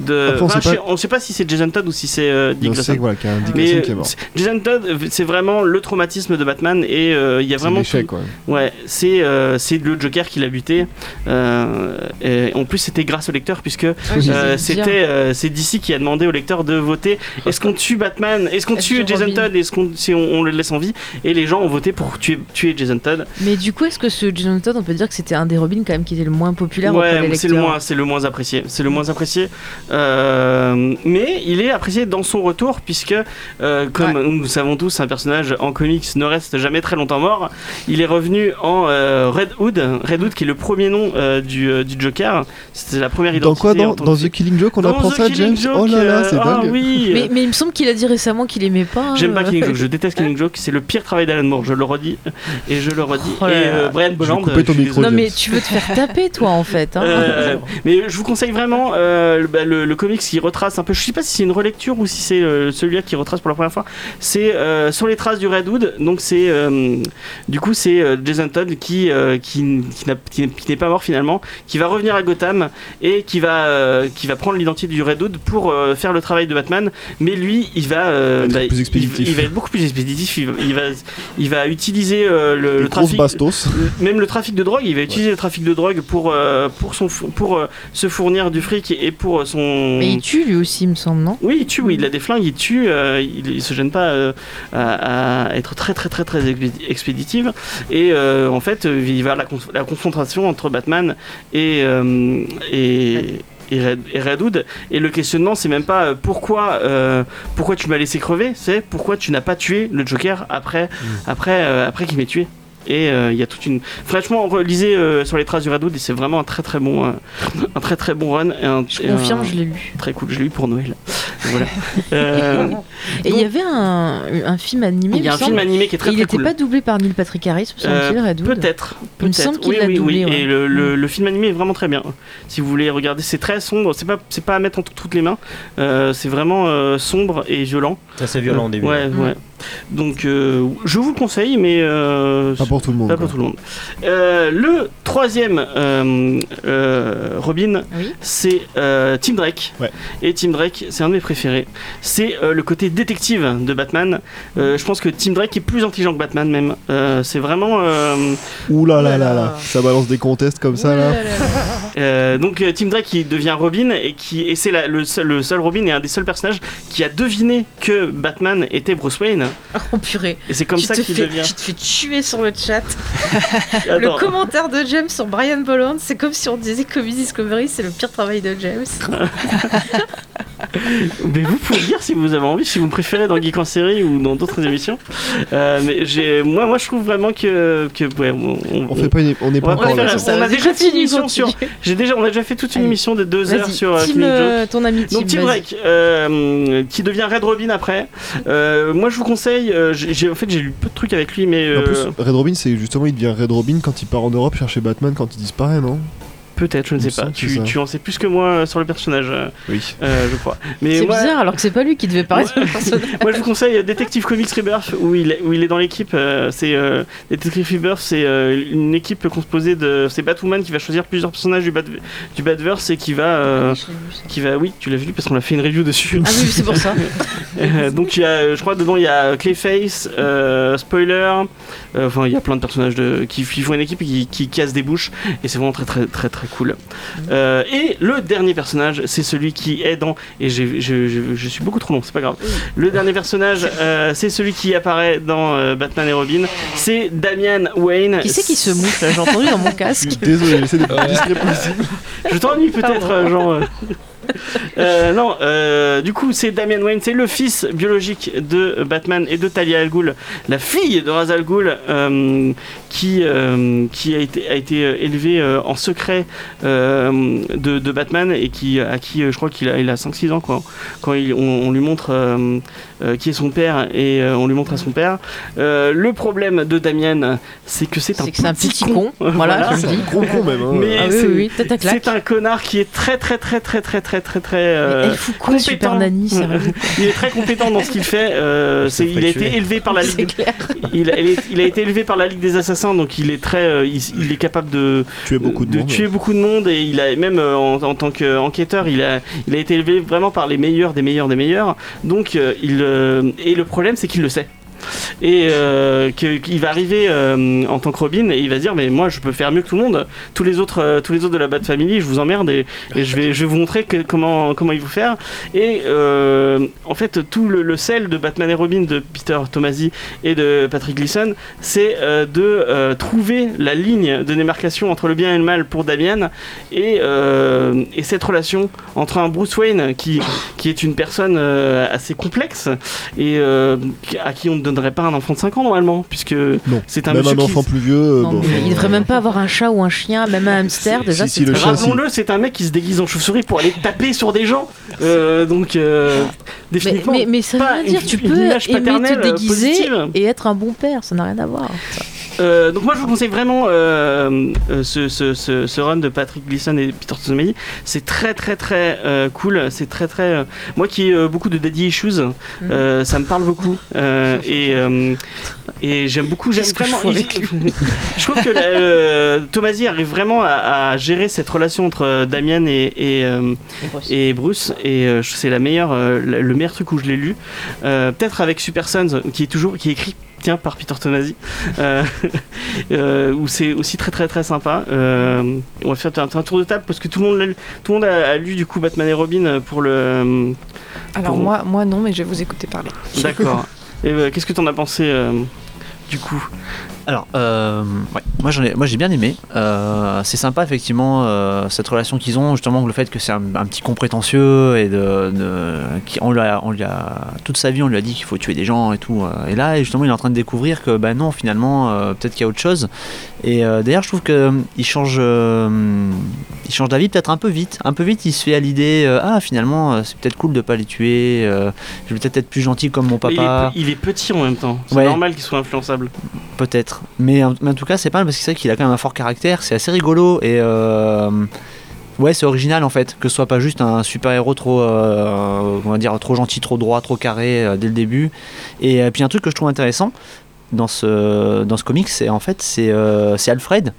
de Après, on enfin, sait je pas- on sait pas si c'est Jason Todd ou si c'est euh, Dick On sait Grayson. voilà, a Mais qui est mort. Jason Todd, c'est vraiment le traumatisme de Batman et euh, il y a C'est vraiment. l'échec, tout- quoi. Ouais, c'est euh, c'est le Joker qui l'a buté. Euh, et en plus, c'était grâce au lecteur puisque euh, c'était euh, c'est DC qui a demandé au lecteur de voter est-ce qu'on tue Batman est-ce qu'on tue Jason Robin Todd est-ce qu'on si on, on le laisse en vie? Et les gens ont voté pour tuer, tuer Jason Todd. Mais du coup, est-ce que ce Jason Todd, on peut dire que c'était un des Robins quand même qui était le moins populaire ouais c'est le moins c'est le moins apprécié c'est le moins apprécié. Euh, mais il est apprécié dans son retour puisque euh, comme nous le savons tous un personnage en comics ne reste jamais très longtemps mort. Il est revenu en euh, Red Hood Red Hood qui est le premier nom euh, du, euh, du Joker c'était la première Dans identité quoi dans, tant dans que- The Killing Joke on Dans apprend The ça Killing James? Joke, Oh là là euh, c'est ah dingue oui mais, mais il me semble qu'il a dit récemment qu'il aimait pas. J'aime pas Killing Joke, je (laughs) déteste Killing Joke, c'est le pire travail d'Alan Moore, je le redis et je le redis. Oh et euh, Brian Bolland. micro, Non, mais tu veux te faire taper, toi, en fait. hein. Euh, mais je vous conseille vraiment euh, le, bah, le- le comics qui retrace un peu. Je sais pas si c'est une relecture ou si c'est euh, celui-là qui retrace pour la première fois. C'est euh, sur les traces du Red Hood. Donc c'est euh, du coup c'est euh, Jason Todd qui euh, euh, qui, qui n'a- qui n'est qui n'est pas mort finalement, qui va revenir à Gotham et qui va, euh, qui va prendre l'identité du Red Hood pour euh, faire le travail de Batman. Mais lui, il va, euh, Être bah, plus il- expéditif. Il, va être beaucoup plus expéditif. Il va, il va, il va utiliser euh, le, le trafic, bastos. même le trafic de drogue. Il va utiliser le trafic de drogue pour, euh, pour, son, pour euh, se fournir du fric et pour euh, son. Mais il tue lui aussi, il me semble, non? Oui, il tue, oui, il a des flingues, il tue, euh, il, il se gêne pas euh, à, à être très très très très expé- expéditive. Et euh, en fait, il va la, conf- la confrontation entre Batman et, euh, et, et Red, et Red Hood. Et le questionnement, c'est même pas euh, pourquoi, euh, pourquoi tu m'as laissé crever, c'est pourquoi tu n'as pas tué le Joker après, après, euh, après qu'il m'ait tué. Et euh, il y a toute une. Franchement, relisez euh, sur les traces du Red Hood et c'est vraiment un très très bon, euh, un très très bon run. Et un, Je et confirme, un- je l'ai lu. Très cool, je l'ai eu pour Noël. voilà. (laughs) Euh, Et il y avait un, un film animé. il y a un film animé qui est très et il très n'était cool. pas doublé par Neil Patrick Harris, Euh. Peut-être, Il me peut-être. semble qu'il oui, l'a oui, doublé, oui. ouais. Et le, le- le film animé est vraiment très bien. Si vous voulez regarder, c'est très sombre. C'est pas, c'est pas à mettre entre toutes les mains. Euh, c'est vraiment euh, sombre et violent. C'est assez violent au début. Ouais, Mm. ouais. Donc, je vous le conseille, mais pour tout le monde. pas quoi. pour tout le monde. Euh, le troisième euh, euh, Robin, Oui. c'est euh, Tim Drake. Ouais. Et Tim Drake, c'est un de mes préférés. C'est euh, le côté détective de Batman. Euh, je pense que Tim Drake est plus intelligent que Batman même. Euh, c'est vraiment. euh, Ouh là là là là. Ça balance des contests comme ça là. (laughs) euh, donc Tim Drake qui devient Robin et qui et c'est la- le, seul, le seul Robin et un des seuls personnages qui a deviné que Batman était Bruce Wayne. Oh purée. Et c'est comme tu ça qu'il devient. Tu te fais tuer sur le chat. (laughs) Le commentaire de James sur Brian Bolland, c'est comme si on disait que Comedy Discovery, c'est le pire travail de James. (laughs) (laughs) Mais vous pouvez dire si vous avez envie, si vous préférez dans Geek en série ou dans d'autres émissions. Euh, mais j'ai, moi, moi, je trouve vraiment que, que ouais, on, on- On fait pas une... on n'est on pas encore faire- là. on a déjà fait une émission sur. J'ai déjà, on a déjà fait toute une Allez. émission de deux heures sur euh, Joke. euh, ton ami Tim. Donc Tim vas-y. Drake, euh, qui devient Red Robin après. Euh, moi je vous conseille, j'ai en fait j'ai lu peu de trucs avec lui, mais En plus, Red Robin, c'est justement, il devient Red Robin quand il part en Europe chercher Batman quand il disparaît, non? Peut-être, je ne sais pas. Tu, tu en sais plus que moi euh, sur le personnage, euh, Oui. euh, je crois. Mais C'est moi, bizarre alors que c'est pas lui qui devait paraître Ouais. le personnage. (laughs) moi je vous conseille Detective Comics Rebirth où il est, où il est dans l'équipe. euh, c'est euh, Detective Rebirth, c'est euh, une équipe composée de, c'est Batwoman qui va choisir plusieurs personnages du Bat, du Batverse et qui va, euh, qui va, oui, tu l'as vu parce qu'on a fait une review dessus. Ah oui, c'est pour ça. (laughs) Donc il y a, je crois dedans il y a Clayface, euh, Spoiler, euh, enfin il y a plein de personnages de, qui, qui font une équipe et qui, qui cassent des bouches et c'est vraiment très très très très cool. Euh, et le dernier personnage c'est celui qui est dans et je, je, je suis beaucoup trop long c'est pas grave. Le dernier personnage euh, c'est celui qui apparaît dans euh, Batman et Robin, c'est Damian Wayne. Qui c'est qui se mouche là? J'ai entendu dans mon (laughs) casque. Désolé, j'essaie d'être Ouais. discret possible. (laughs) Je t'ennuie peut-être, Jean. euh. (laughs) Euh, non, euh, du coup, c'est Damian Wayne, c'est le fils biologique de Batman et de Talia Al Ghul, la fille de Ra's al Ghul, euh, qui, euh, qui a été, a été euh, élevée euh, en secret euh, de, de Batman et qui, à qui je crois qu'il a, il a 5-6 ans quoi, quand il- on, on lui montre euh, euh, qui est son père et euh, on lui montre à son père. Euh, le problème de Damien, c'est que c'est un, C'est que c'est un petit con. (laughs) Voilà, le dis. Gros con même. Hein. (laughs) Mais Ah oui, c'est- oui, oui, c'est un connard qui est très très très très très très très très euh, quoi, Super Nanny, (laughs) il est très compétent dans ce qu'il fait. euh, c'est- il a été élevé par la C'est ligue. Il, il a été élevé par la ligue des assassins, donc il est très, euh, il, il est capable de, Tuer beaucoup de, de monde. tuer beaucoup de monde et il a même euh, en, en tant qu'enquêteur, il a, il a été élevé vraiment par les meilleurs des meilleurs des meilleurs. Donc euh, il et le problème c'est qu'il le sait. Et euh, qu'il va arriver euh, en tant que Robin et il va dire mais moi je peux faire mieux que tout le monde. Tous les autres, euh, tous les autres de la Bat Family, je vous emmerde et, je vais, je vais vous montrer comment comment il faut faire. Et en fait tout le, sel de Batman et Robin de Peter Tomasi et de Patrick Gleason, c'est de trouver la ligne de démarcation entre le bien et le mal pour Damian et, et cette relation entre un Bruce Wayne qui, qui est une personne assez complexe et à qui on ne donnerait pas un enfant de 5 ans normalement puisque c'est un Même monsieur un qui- enfant plus vieux. Non, bon, mais il devrait même pas avoir un chat ou un chien, même un hamster. Déjà, si, c'est si, le Rappelons-le, c'est un mec qui se déguise en chauve-souris pour aller taper sur des gens. Euh, donc, euh, Mais, définitivement. mais, mais ça veut pas rien dire, une- tu peux image aimer paternelle, te euh, déguiser positive. et être un bon père, ça n'a rien à voir. Euh, donc moi je vous conseille vraiment euh, euh, ce, ce, ce, ce run de Patrick Gleason et Peter Tomei. C'est très très très euh, cool. C'est très très. euh, moi qui ai euh, beaucoup de daddy issues, euh, ça me parle beaucoup Euh, et euh, et j'aime beaucoup. J'aime je vraiment. fous avec (laughs) je trouve que euh, Tomasi arrive vraiment à, à gérer cette relation entre Damien et et, euh, et Bruce et euh, c'est la meilleure euh, le le meilleur truc où je l'ai lu. Euh, Peut-être avec Super Sons qui est toujours qui est écrit tiens par Peter Tomasi euh, (laughs) euh, où c'est aussi très très très sympa. Euh, on va faire un, un tour de table parce que tout le monde, lu- tout le monde a, a lu du coup Batman et Robin pour le. Alors Pour- moi, moi non, mais je vais vous écouter parler. (laughs) D'accord. Et euh, qu'est-ce que t'en as pensé euh, du coup? Alors, euh, ouais, moi j'en ai, moi j'ai bien aimé. Euh, c'est sympa effectivement euh, cette relation qu'ils ont, justement le fait que c'est un, un petit con prétentieux et de, de- qui, on lui a, on lui a- toute sa vie on lui a dit qu'il faut tuer des gens et tout. euh, et là justement il est en train de découvrir que bah non finalement peut-être qu'il y a autre chose. Et d'ailleurs je trouve que il change, il change d'avis peut-être un peu vite. Un peu vite il se fait à l'idée ah finalement c'est peut-être cool de pas les tuer. je vais peut-être être plus gentil comme mon il, papa. est, il est petit en même temps. C'est Ouais. normal qu'il soit influençable. Peut-être. Mais, en- tout cas, c'est pas mal parce que c'est vrai qu'il a quand même un fort caractère, c'est assez rigolo et. euh, Ouais, c'est original en fait, que ce soit pas juste un super-héros trop, euh, on va dire, trop gentil, trop droit, trop carré euh, dès le début. Et puis un truc que je trouve intéressant dans ce, dans ce comic, c'est en fait c'est Alfred.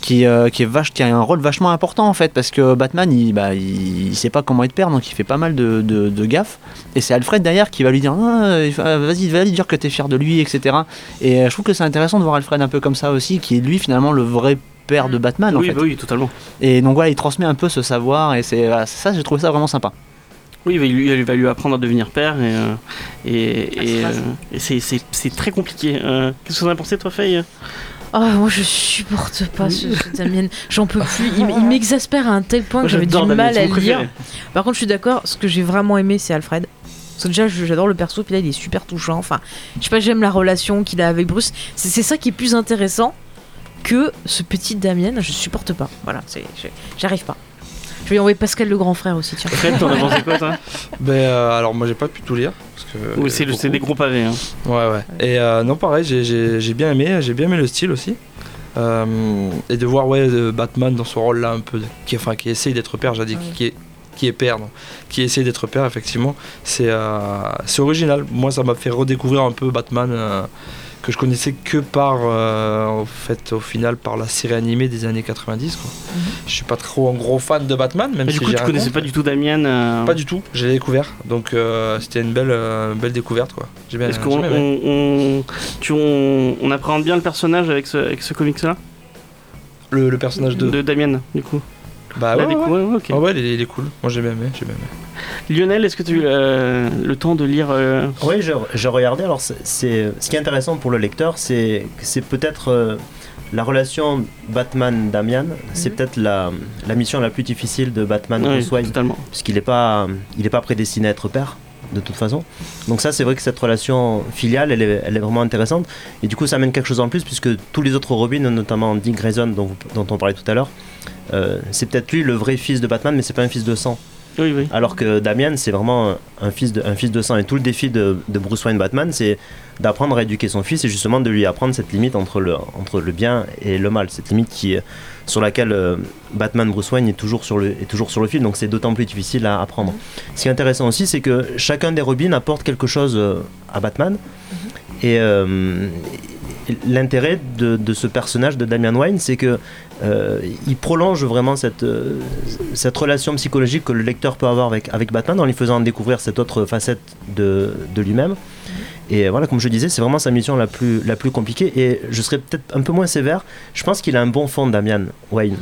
Qui, euh, qui, est vache, qui a un rôle vachement important en fait, parce que Batman il, bah, il, il sait pas comment être père, donc il fait pas mal de, de, de gaffes. Et c'est Alfred derrière qui va lui dire Ah, vas-y, va lui dire que t'es fier de lui, etc. Et euh, je trouve que c'est intéressant de voir Alfred un peu comme ça aussi, qui est lui finalement le vrai père de Batman en oui, fait. bah oui, totalement. Et donc voilà, il transmet un peu ce savoir, et c'est voilà, ça, j'ai trouvé ça vraiment sympa. Oui, il va lui, il va lui apprendre à devenir père et, euh, et, Ah, et, euh, et c'est- c'est c'est très compliqué. Euh, Qu'est-ce que t'en as pensé toi, Faye? Oh, moi je supporte pas ce, ce Damien. J'en peux plus. Il, (laughs) m'exaspère à un tel point que j'avais du Damien, mal à lire. préféré. Par contre, je suis d'accord. Ce que j'ai vraiment aimé, c'est Alfred. Parce que déjà, j'adore le perso. Puis là, il est super touchant. Enfin, je sais pas, j'aime la relation qu'il a avec Bruce. C'est c'est ça qui est plus intéressant que ce petit Damien. Je supporte pas. Voilà, c'est- j'arrive pas. Je vais y envoyer Pascal le grand frère aussi. Tiens. Fred, t'en as pensé quoi toi (laughs) Ben, euh, alors moi j'ai pas pu tout lire. Oui, c'est des gros pavés. Hein. Ouais, ouais. Et euh, non, pareil, j'ai- bien aimé, j'ai bien aimé le style aussi. Euh, et de voir ouais, Batman dans ce rôle-là, un peu, de- qui, enfin, qui essaye d'être père, j'ai dit, qui, qui est, qui est père, non, qui essaye d'être père, effectivement, c'est euh, c'est original. Moi, ça m'a fait redécouvrir un peu Batman, euh, que je connaissais que par, euh, en fait, au final, par la série animée des années 90. Quoi. Je suis pas trop un gros fan de Batman, même Mais si du coup, j'ai tu connaissais pas du tout Damien euh, Pas du tout, j'ai découvert. Donc euh, c'était une belle, euh, belle découverte. quoi. J'ai bien, Est-ce j'ai qu'on on, on, tu- on, on appréhende bien le personnage avec ce, avec ce comics-là? Le, le personnage de. De Damien, du coup Bah ouais, ouais, coup, ouais. ouais, ok. Ah ouais, il est, il est cool. Moi j'ai bien aimé, j'ai bien aimé. Lionel, est-ce que tu as eu euh, le temps de lire euh, Oui, j'ai regardé. Alors, c'est- c'est ce qui est intéressant pour le lecteur, c'est c'est peut-être euh, la relation Batman-Damian. C'est peut-être la, la mission la plus difficile de Batman Oui, Bruce Wayne, totalement. puisqu'il n'est pas il est pas prédestiné à être père de toute façon. Donc ça, c'est vrai que cette relation filiale, elle est, elle est vraiment intéressante. Et du coup, ça amène quelque chose en plus, puisque tous les autres Robins, notamment Dick Grayson, dont, vous- dont on parlait tout à l'heure, euh, c'est peut-être lui le vrai fils de Batman, mais c'est pas un fils de sang. Oui, oui. Alors que Damien, c'est vraiment un fils, de, un fils de sang. Et tout le défi de, de Bruce Wayne Batman, c'est d'apprendre à éduquer son fils et justement de lui apprendre cette limite entre le, entre le bien et le mal. Cette limite qui, sur laquelle euh, Batman Bruce Wayne est toujours sur le, est toujours sur le fil. Donc c'est d'autant plus difficile à apprendre. Ce qui est intéressant aussi, c'est que chacun des Robins apporte quelque chose euh, à Batman. Et euh, l'intérêt de, de ce personnage de Damian Wayne, c'est que euh, il prolonge vraiment cette, euh, cette relation psychologique que le lecteur peut avoir avec, avec Batman en lui faisant découvrir cette autre facette de, de lui-même. Et voilà, comme je disais, c'est vraiment sa mission la plus, la plus compliquée. Et je serais peut-être un peu moins sévère. Je pense qu'il a un bon fond, Damian Wayne,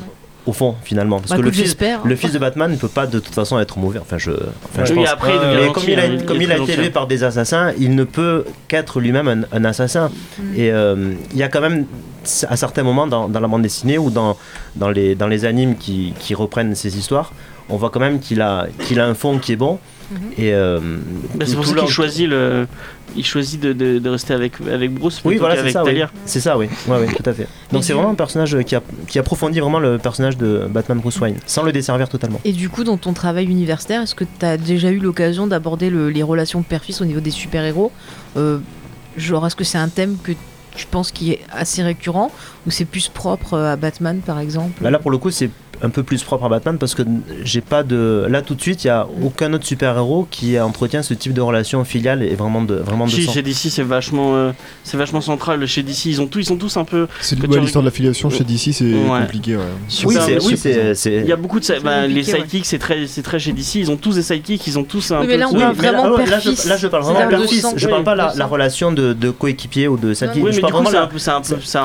au fond, finalement. Parce Bah, que le fils, j'espère. le fils de Batman ne peut pas de toute façon être mauvais. Enfin, je, enfin, je Oui, pense. après, Mais comme il a, hein, comme est il a très été élevé par des assassins, il ne peut qu'être lui-même un, un assassin. Et euh, il y a quand même, à certains moments dans, dans la bande dessinée ou dans, dans, les, dans les animes qui, qui reprennent ces histoires, on voit quand même qu'il a, qu'il a un fond qui est bon. Et euh, Bah, c'est pour ça qu'il choisit, le... il choisit de, de, de rester avec, avec Bruce Oui, voilà, c'est qu'avec ça, oui. Talia. C'est ça, oui. Ouais, tout à fait. (laughs) Donc c'est vraiment un personnage qui, a, qui approfondit vraiment le personnage de Batman Bruce Wayne, sans le desservir totalement. Et du coup, dans ton travail universitaire, est-ce que tu as déjà eu l'occasion d'aborder le- les relations père-fils au niveau des super-héros? Euh, Genre, est-ce que c'est un thème que je pense, qui est assez récurrent? Ou c'est plus propre euh, à Batman par exemple? Bah là pour le coup c'est un peu plus propre à Batman parce que j'ai pas de là tout de suite il y a aucun autre super héros qui entretient ce type de relation filiale et vraiment de vraiment de Chez, sang. chez DC, c'est vachement, euh, c'est vachement central. Chez DC, ils ont tous, ils sont tous un peu. C'est tu l'histoire de regardes- l'affiliation chez DC, c'est Ouais. compliqué. Ouais. Oui Super- c'est oui Il y a beaucoup de bah, les ouais. sidekicks, c'est très, c'est très chez DC. Ils ont tous des sidekicks, ils ont tous un Oui, peu. mais là, on Oui, parle mais là- vraiment ah là, je, là, je parle vraiment la. Je parle pas la, la relation de, de coéquipier ou de sidekick. Oui, mais du coup, vraiment c'est la- un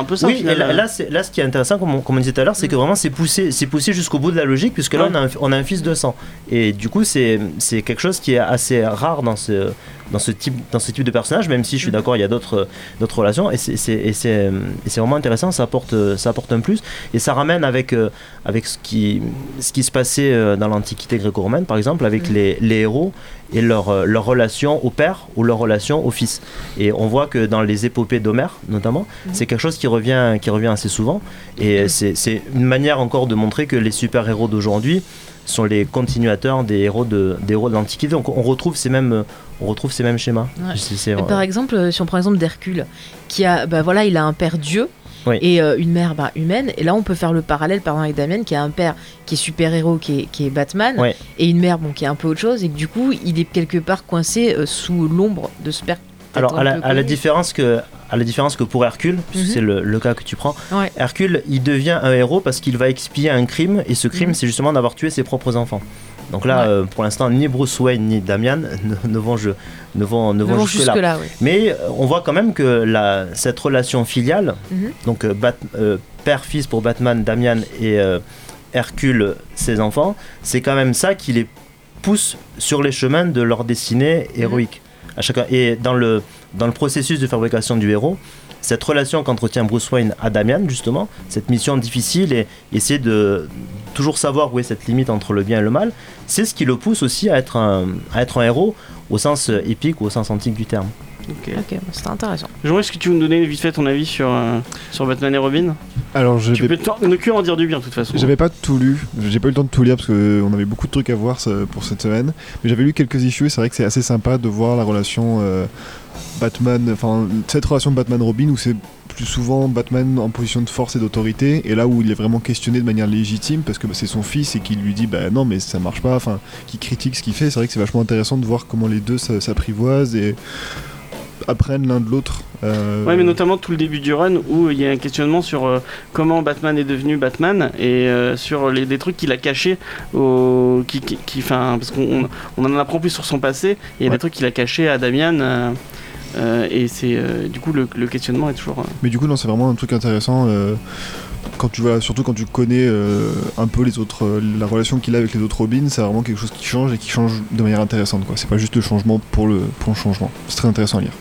peu, ça. Oui, là, là, c'est- là, ce qui est intéressant, comme on, comme on disait tout à l'heure, c'est que vraiment c'est poussé, c'est poussé jusqu'au bout de la logique, puisque là, Ouais. on, a un, on a un fils de sang. Et du coup, c'est quelque chose qui est assez rare dans ce, dans ce, type, dans ce type de personnage, même si je suis d'accord, il y a d'autres d'autres relations. Et c'est- c'est et c'est- vraiment intéressant, ça apporte, ça apporte un plus. Et ça ramène avec, euh, avec ce, qui, ce qui se passait euh, dans l'Antiquité gréco-romaine, par exemple, avec Mhm. les, les héros et leur, euh, leur relation au père ou leur relation au fils. Et on voit que dans les épopées d'Homère, notamment, Mhm. c'est quelque chose qui revient, qui revient assez souvent. Et c'est c'est une manière encore de montrer que les super-héros d'aujourd'hui sont les continuateurs des héros de, des héros de l'Antiquité. Donc on retrouve ces mêmes, on retrouve ces mêmes schémas. Ouais. Par exemple, euh, si on prend l'exemple d'Hercule, qui a, bah voilà, il a un père dieu Oui. et euh, une mère bah, humaine. Et là, on peut faire le parallèle, par exemple, avec Damien, qui a un père qui est super héros, qui est, qui est Batman, Ouais. et une mère, bon, qui est un peu autre chose, et que du coup, il est quelque part coincé euh, sous l'ombre de ce père. Alors, à la, à différence que, à la différence que pour Hercule, puisque Mhm. c'est le, le cas que tu prends, Ouais. Hercule, il devient un héros parce qu'il va expier un crime, et ce crime, Mhm. c'est justement d'avoir tué ses propres enfants. Donc là, Ouais. euh, pour l'instant, ni Bruce Wayne ni Damian (laughs) ne, ne vont, je- ne vont, ne vont jusque-là. oui. Mais euh, on voit quand même que la, cette relation filiale, Mhm. donc euh, Bat- euh, père-fils pour Batman, Damian et euh, Hercule, ses enfants, c'est quand même ça qui les pousse sur les chemins de leur destinée héroïque. À chacun. Et dans le, dans le processus de fabrication du héros, cette relation qu'entretient Bruce Wayne à Damian, justement, cette mission difficile et essayer de toujours savoir où est cette limite entre le bien et le mal, c'est ce qui le pousse aussi à être un, héros au sens épique ou au sens antique du terme. Ok. Ok, bon, c'était intéressant. Jean, est-ce que tu veux nous donner vite fait ton avis sur, euh, sur Batman et Robin? Alors, je Tu peux t'en- ne que en dire du bien, de toute façon. J'avais pas tout lu, j'ai pas eu le temps de tout lire parce qu'on avait beaucoup de trucs à voir ça, pour cette semaine. Mais j'avais lu quelques issues et c'est vrai que c'est assez sympa de voir la relation euh, Batman, enfin cette relation Batman-Robin où c'est plus souvent Batman en position de force et d'autorité et là où il est vraiment questionné de manière légitime parce que bah, c'est son fils et qui lui dit bah non mais ça marche pas, enfin qui critique ce qu'il fait. C'est vrai que c'est vachement intéressant de voir comment les deux s'a- s'apprivoisent et apprennent l'un de l'autre. Euh, Ouais, mais notamment tout le début du run où il y a un questionnement sur euh, comment Batman est devenu Batman et euh, sur les, des trucs qu'il a cachés au, qui, qui, qui- 'fin, parce qu'on on en apprend plus sur son passé. et Il y a Ouais. des trucs qu'il a cachés à Damian euh, et c'est du coup le, le questionnement est toujours. Mais du coup, non, c'est vraiment un truc intéressant. quand tu vois, surtout quand tu connais euh, un peu les autres, euh, la relation qu'il a avec les autres Robins, c'est vraiment quelque chose qui change et qui change de manière intéressante. quoi. C'est pas juste le changement pour le, pour le changement. C'est très intéressant à lire.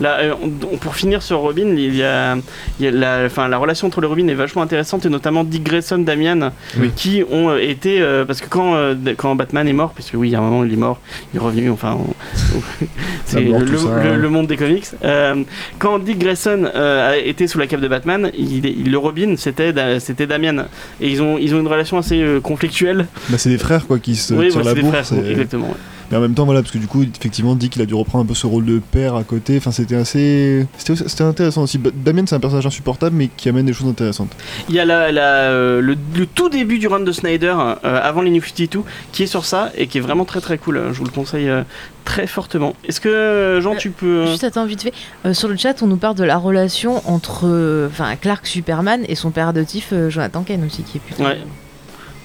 Là, euh, on- pour finir sur Robin, il y a, il y a la, enfin, la relation entre les Robin est vachement intéressante et notamment Dick Grayson, Damian, Oui. qui ont euh, été euh, parce que quand, euh, quand Batman est mort, puisque oui, il y a un moment il est mort, il est revenu, enfin, (laughs) c'est le, monde des comics. Euh, quand Dick Grayson a été sous la cape de Batman, il, il- le Robin c'était Da- c'était Damian et ils ont ils ont une relation assez conflictuelle. Bah, c'est des frères quoi qui se oui, tirent voilà, la c'est des bourre. frères, exactement. ouais. Mais en même temps, voilà, parce que du coup, effectivement, dit qu'il a dû reprendre un peu ce rôle de père à côté. Enfin, c'était assez. C'était intéressant aussi. Damien, c'est un personnage insupportable, mais qui amène des choses intéressantes. Il y a la, la, euh, le, le tout début du run de Snyder euh, avant les New 52 qui est sur ça et qui est vraiment très très cool. Je vous le conseille euh, très fortement. Est-ce que Jean, Euh, tu peux. Juste attends, vite fait. Euh, sur le chat, on nous parle de la relation entre euh, Clark Superman et son père adoptif euh, Jonathan Kane aussi, qui est plutôt. Ouais.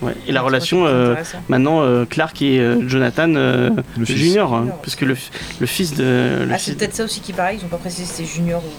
Ouais. Et la relation euh, maintenant euh, Clark et euh, Jonathan euh, Le fils. Junior, hein, parce que le, f- le fils de. Le Ah, c'est peut-être ça aussi qui paraît, ils ont pas précisé si c'était Junior ou.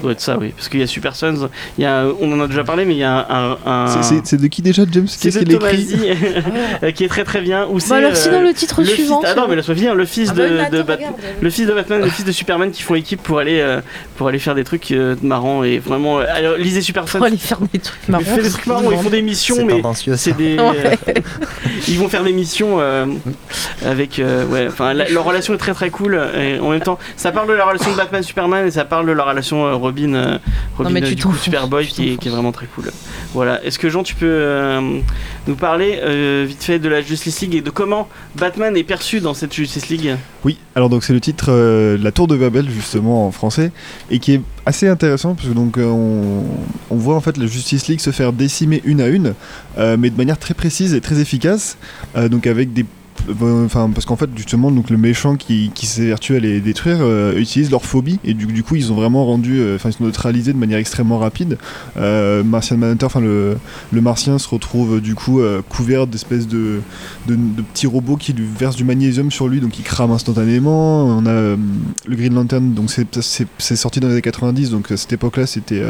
Ça doit être ça, oui. Parce qu'il y a Super Sons. Il y a, on en a déjà parlé, mais il y a un. un- C'est- de qui déjà, James? Ah. c'est Qu'est-ce de qu'il écrit? Tomasi, (laughs) euh, qui est très très bien. C'est, Bah alors, sinon, euh, le titre le suivant. Fils, ah non, mais laisse-moi finir. Le fils Ah bah, de, attends, de Bat- regarde. le fils de Batman et le fils de Superman qui font équipe pour aller, euh, pour aller faire des trucs euh, marrants et vraiment. euh, alors, lisez Super Sons. Pour aller faire des trucs Ils marrants. font des trucs marrants, ils font des missions, mais tendancieux. c'est des. (laughs) Ouais. (laughs) ils vont faire des missions euh, avec. euh, ouais, enfin, leur relation est très très cool. Et en même temps, ça parle de la relation de Batman Superman et ça parle de leur relation euh, Robin, euh, Robin mais euh, tu du coup, Superboy tu qui est, qui est vraiment très cool. Voilà. Est-ce que Jean, tu peux euh, nous parler euh, vite fait de la Justice League et de comment Batman est perçu dans cette Justice League? Oui, alors donc c'est le titre euh, La Tour de Babel justement en français et qui est assez intéressant parce que donc euh, on, on voit en fait la Justice League se faire décimer une à une, euh, mais de manière très précise et très efficace, euh, donc avec des Enfin, parce qu'en fait, justement, donc le méchant qui, qui s'évertue à les détruire euh, utilise leur phobie et du, du coup, ils ont vraiment rendu, euh, enfin, ils sont neutralisés de manière extrêmement rapide. Euh, Martian Manhunter, enfin, le, le martien se retrouve euh, du coup euh, couvert d'espèces de, de, de petits robots qui lui versent du magnésium sur lui, donc il crame instantanément. On a euh, le Green Lantern, donc c'est- sorti dans les années 90, donc à cette époque-là, c'était.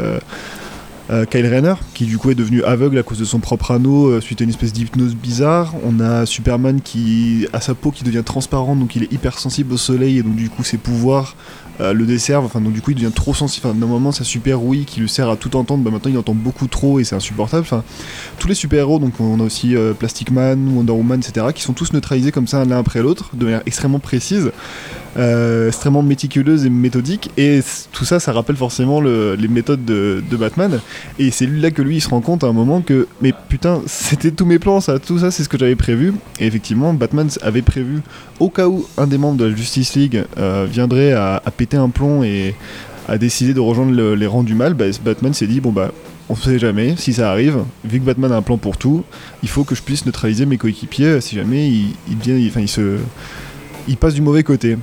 Euh, Kyle Rayner, qui du coup est devenu aveugle à cause de son propre anneau euh, suite à une espèce d'hypnose bizarre. On a Superman qui a sa peau qui devient transparente, donc il est hypersensible au soleil et donc du coup ses pouvoirs euh, le desservent. Enfin donc du coup il devient trop sensible. Enfin, normalement sa super oui qui lui sert à tout entendre, bah, maintenant il entend beaucoup trop et c'est insupportable. Tous les super héros, donc on a aussi euh, Plastic Man, Wonder Woman, etc., qui sont tous neutralisés comme ça l'un après l'autre de manière extrêmement précise. euh, extrêmement méticuleuse et méthodique et tout ça ça rappelle forcément le- les méthodes de, Batman et c'est là que lui il se rend compte à un moment que mais putain c'était tous mes plans ça tout ça c'est ce que j'avais prévu et effectivement Batman avait prévu au cas où un des membres de la Justice League viendrait à, à péter un plomb et à décider de rejoindre le- les rangs du mal bah, Batman s'est dit bon bah on sait jamais si ça arrive vu que Batman a un plan pour tout il faut que je puisse neutraliser mes coéquipiers si jamais il, vient il- se il passe du mauvais côté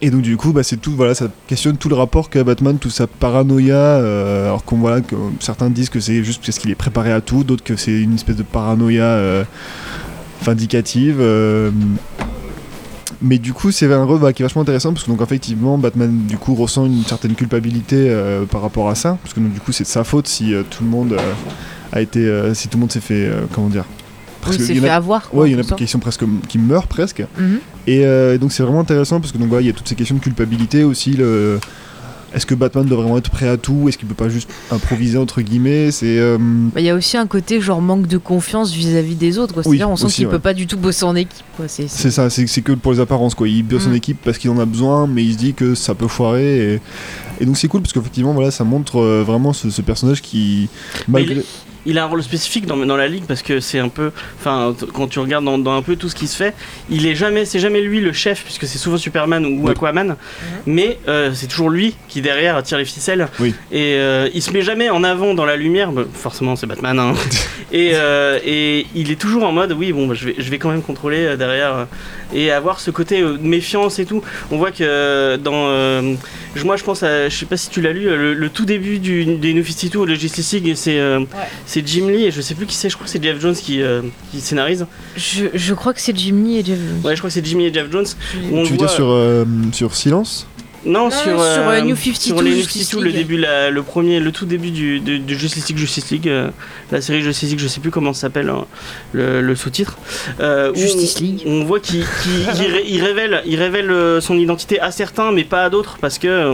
et donc du coup, bah, c'est tout, voilà, ça questionne tout le rapport qu'a Batman, toute sa paranoïa, euh, alors qu'on voilà, que certains disent que c'est juste parce qu'il est préparé à tout, d'autres que c'est une espèce de paranoïa euh, vindicative. euh, mais du coup, c'est un rôle bah, qui est vachement intéressant parce que donc effectivement, Batman du coup ressent une certaine culpabilité euh, par rapport à ça, parce que donc, du coup, c'est de sa faute si euh, tout le monde euh, a été, si tout le monde s'est fait, comment dire. Oui, c'est fait a- avoir. quoi, Ouais, il y en a qui sont presque qui meurent presque. Mhm. Et donc c'est vraiment intéressant parce que donc voilà, il y a toutes ces questions de culpabilité aussi. Le... Est-ce que Batman doit vraiment être prêt à tout? Est-ce qu'il peut pas juste improviser entre guillemets? C'est euh, Bah, Il y a aussi un côté genre manque de confiance vis-à-vis des autres. quoi. Oui, C'est-à-dire on sent qu'il ouais. peut pas du tout bosser en équipe. C'est- ça, c'est que pour les apparences quoi. Il bosse en Mm. équipe parce qu'il en a besoin, mais il se dit que ça peut foirer. Et, et donc c'est cool parce qu'effectivement voilà, ça montre euh, vraiment ce, ce personnage qui malgré. il, il a un rôle spécifique dans, dans la ligue parce que c'est un peu, enfin, quand tu regardes dans, dans un peu tout ce qui se fait, il est jamais, c'est jamais lui le chef puisque c'est souvent Superman ou Oui. Aquaman, mais euh, c'est toujours lui qui derrière tire les ficelles. Oui. Et euh, il se met jamais en avant dans la lumière, bah, forcément c'est Batman. hein. (laughs) et, euh, et il est toujours en mode, oui bon, bah, je vais, je vais quand même contrôler euh, derrière et avoir ce côté euh, de méfiance et tout. On voit que dans, euh, moi je pense à, je sais pas si tu l'as lu, le, le tout début du, des New 52 ou de Justice League, c'est euh, c'est Jim Lee et je sais plus qui c'est, je crois que c'est Jeff Jones qui, euh, qui scénarise. Je, je crois que c'est Jimmy et Jeff. Ouais, je crois que c'est Jimmy et Jeff Jones. où on Tu veux voit- dire sur, euh, sur Silence? Non, Non, sur, sur, euh, New 52, sur les New Justice 52, le League. début, la- le premier, le tout début du, Justice League, Justice League, euh, la série Justice League, je sais plus comment ça s'appelle hein, le, le sous-titre. euh, Justice on, League. On voit qu'il qu'il- il ré- (laughs) il révèle, il révèle euh, son identité à certains, mais pas à d'autres, parce que euh,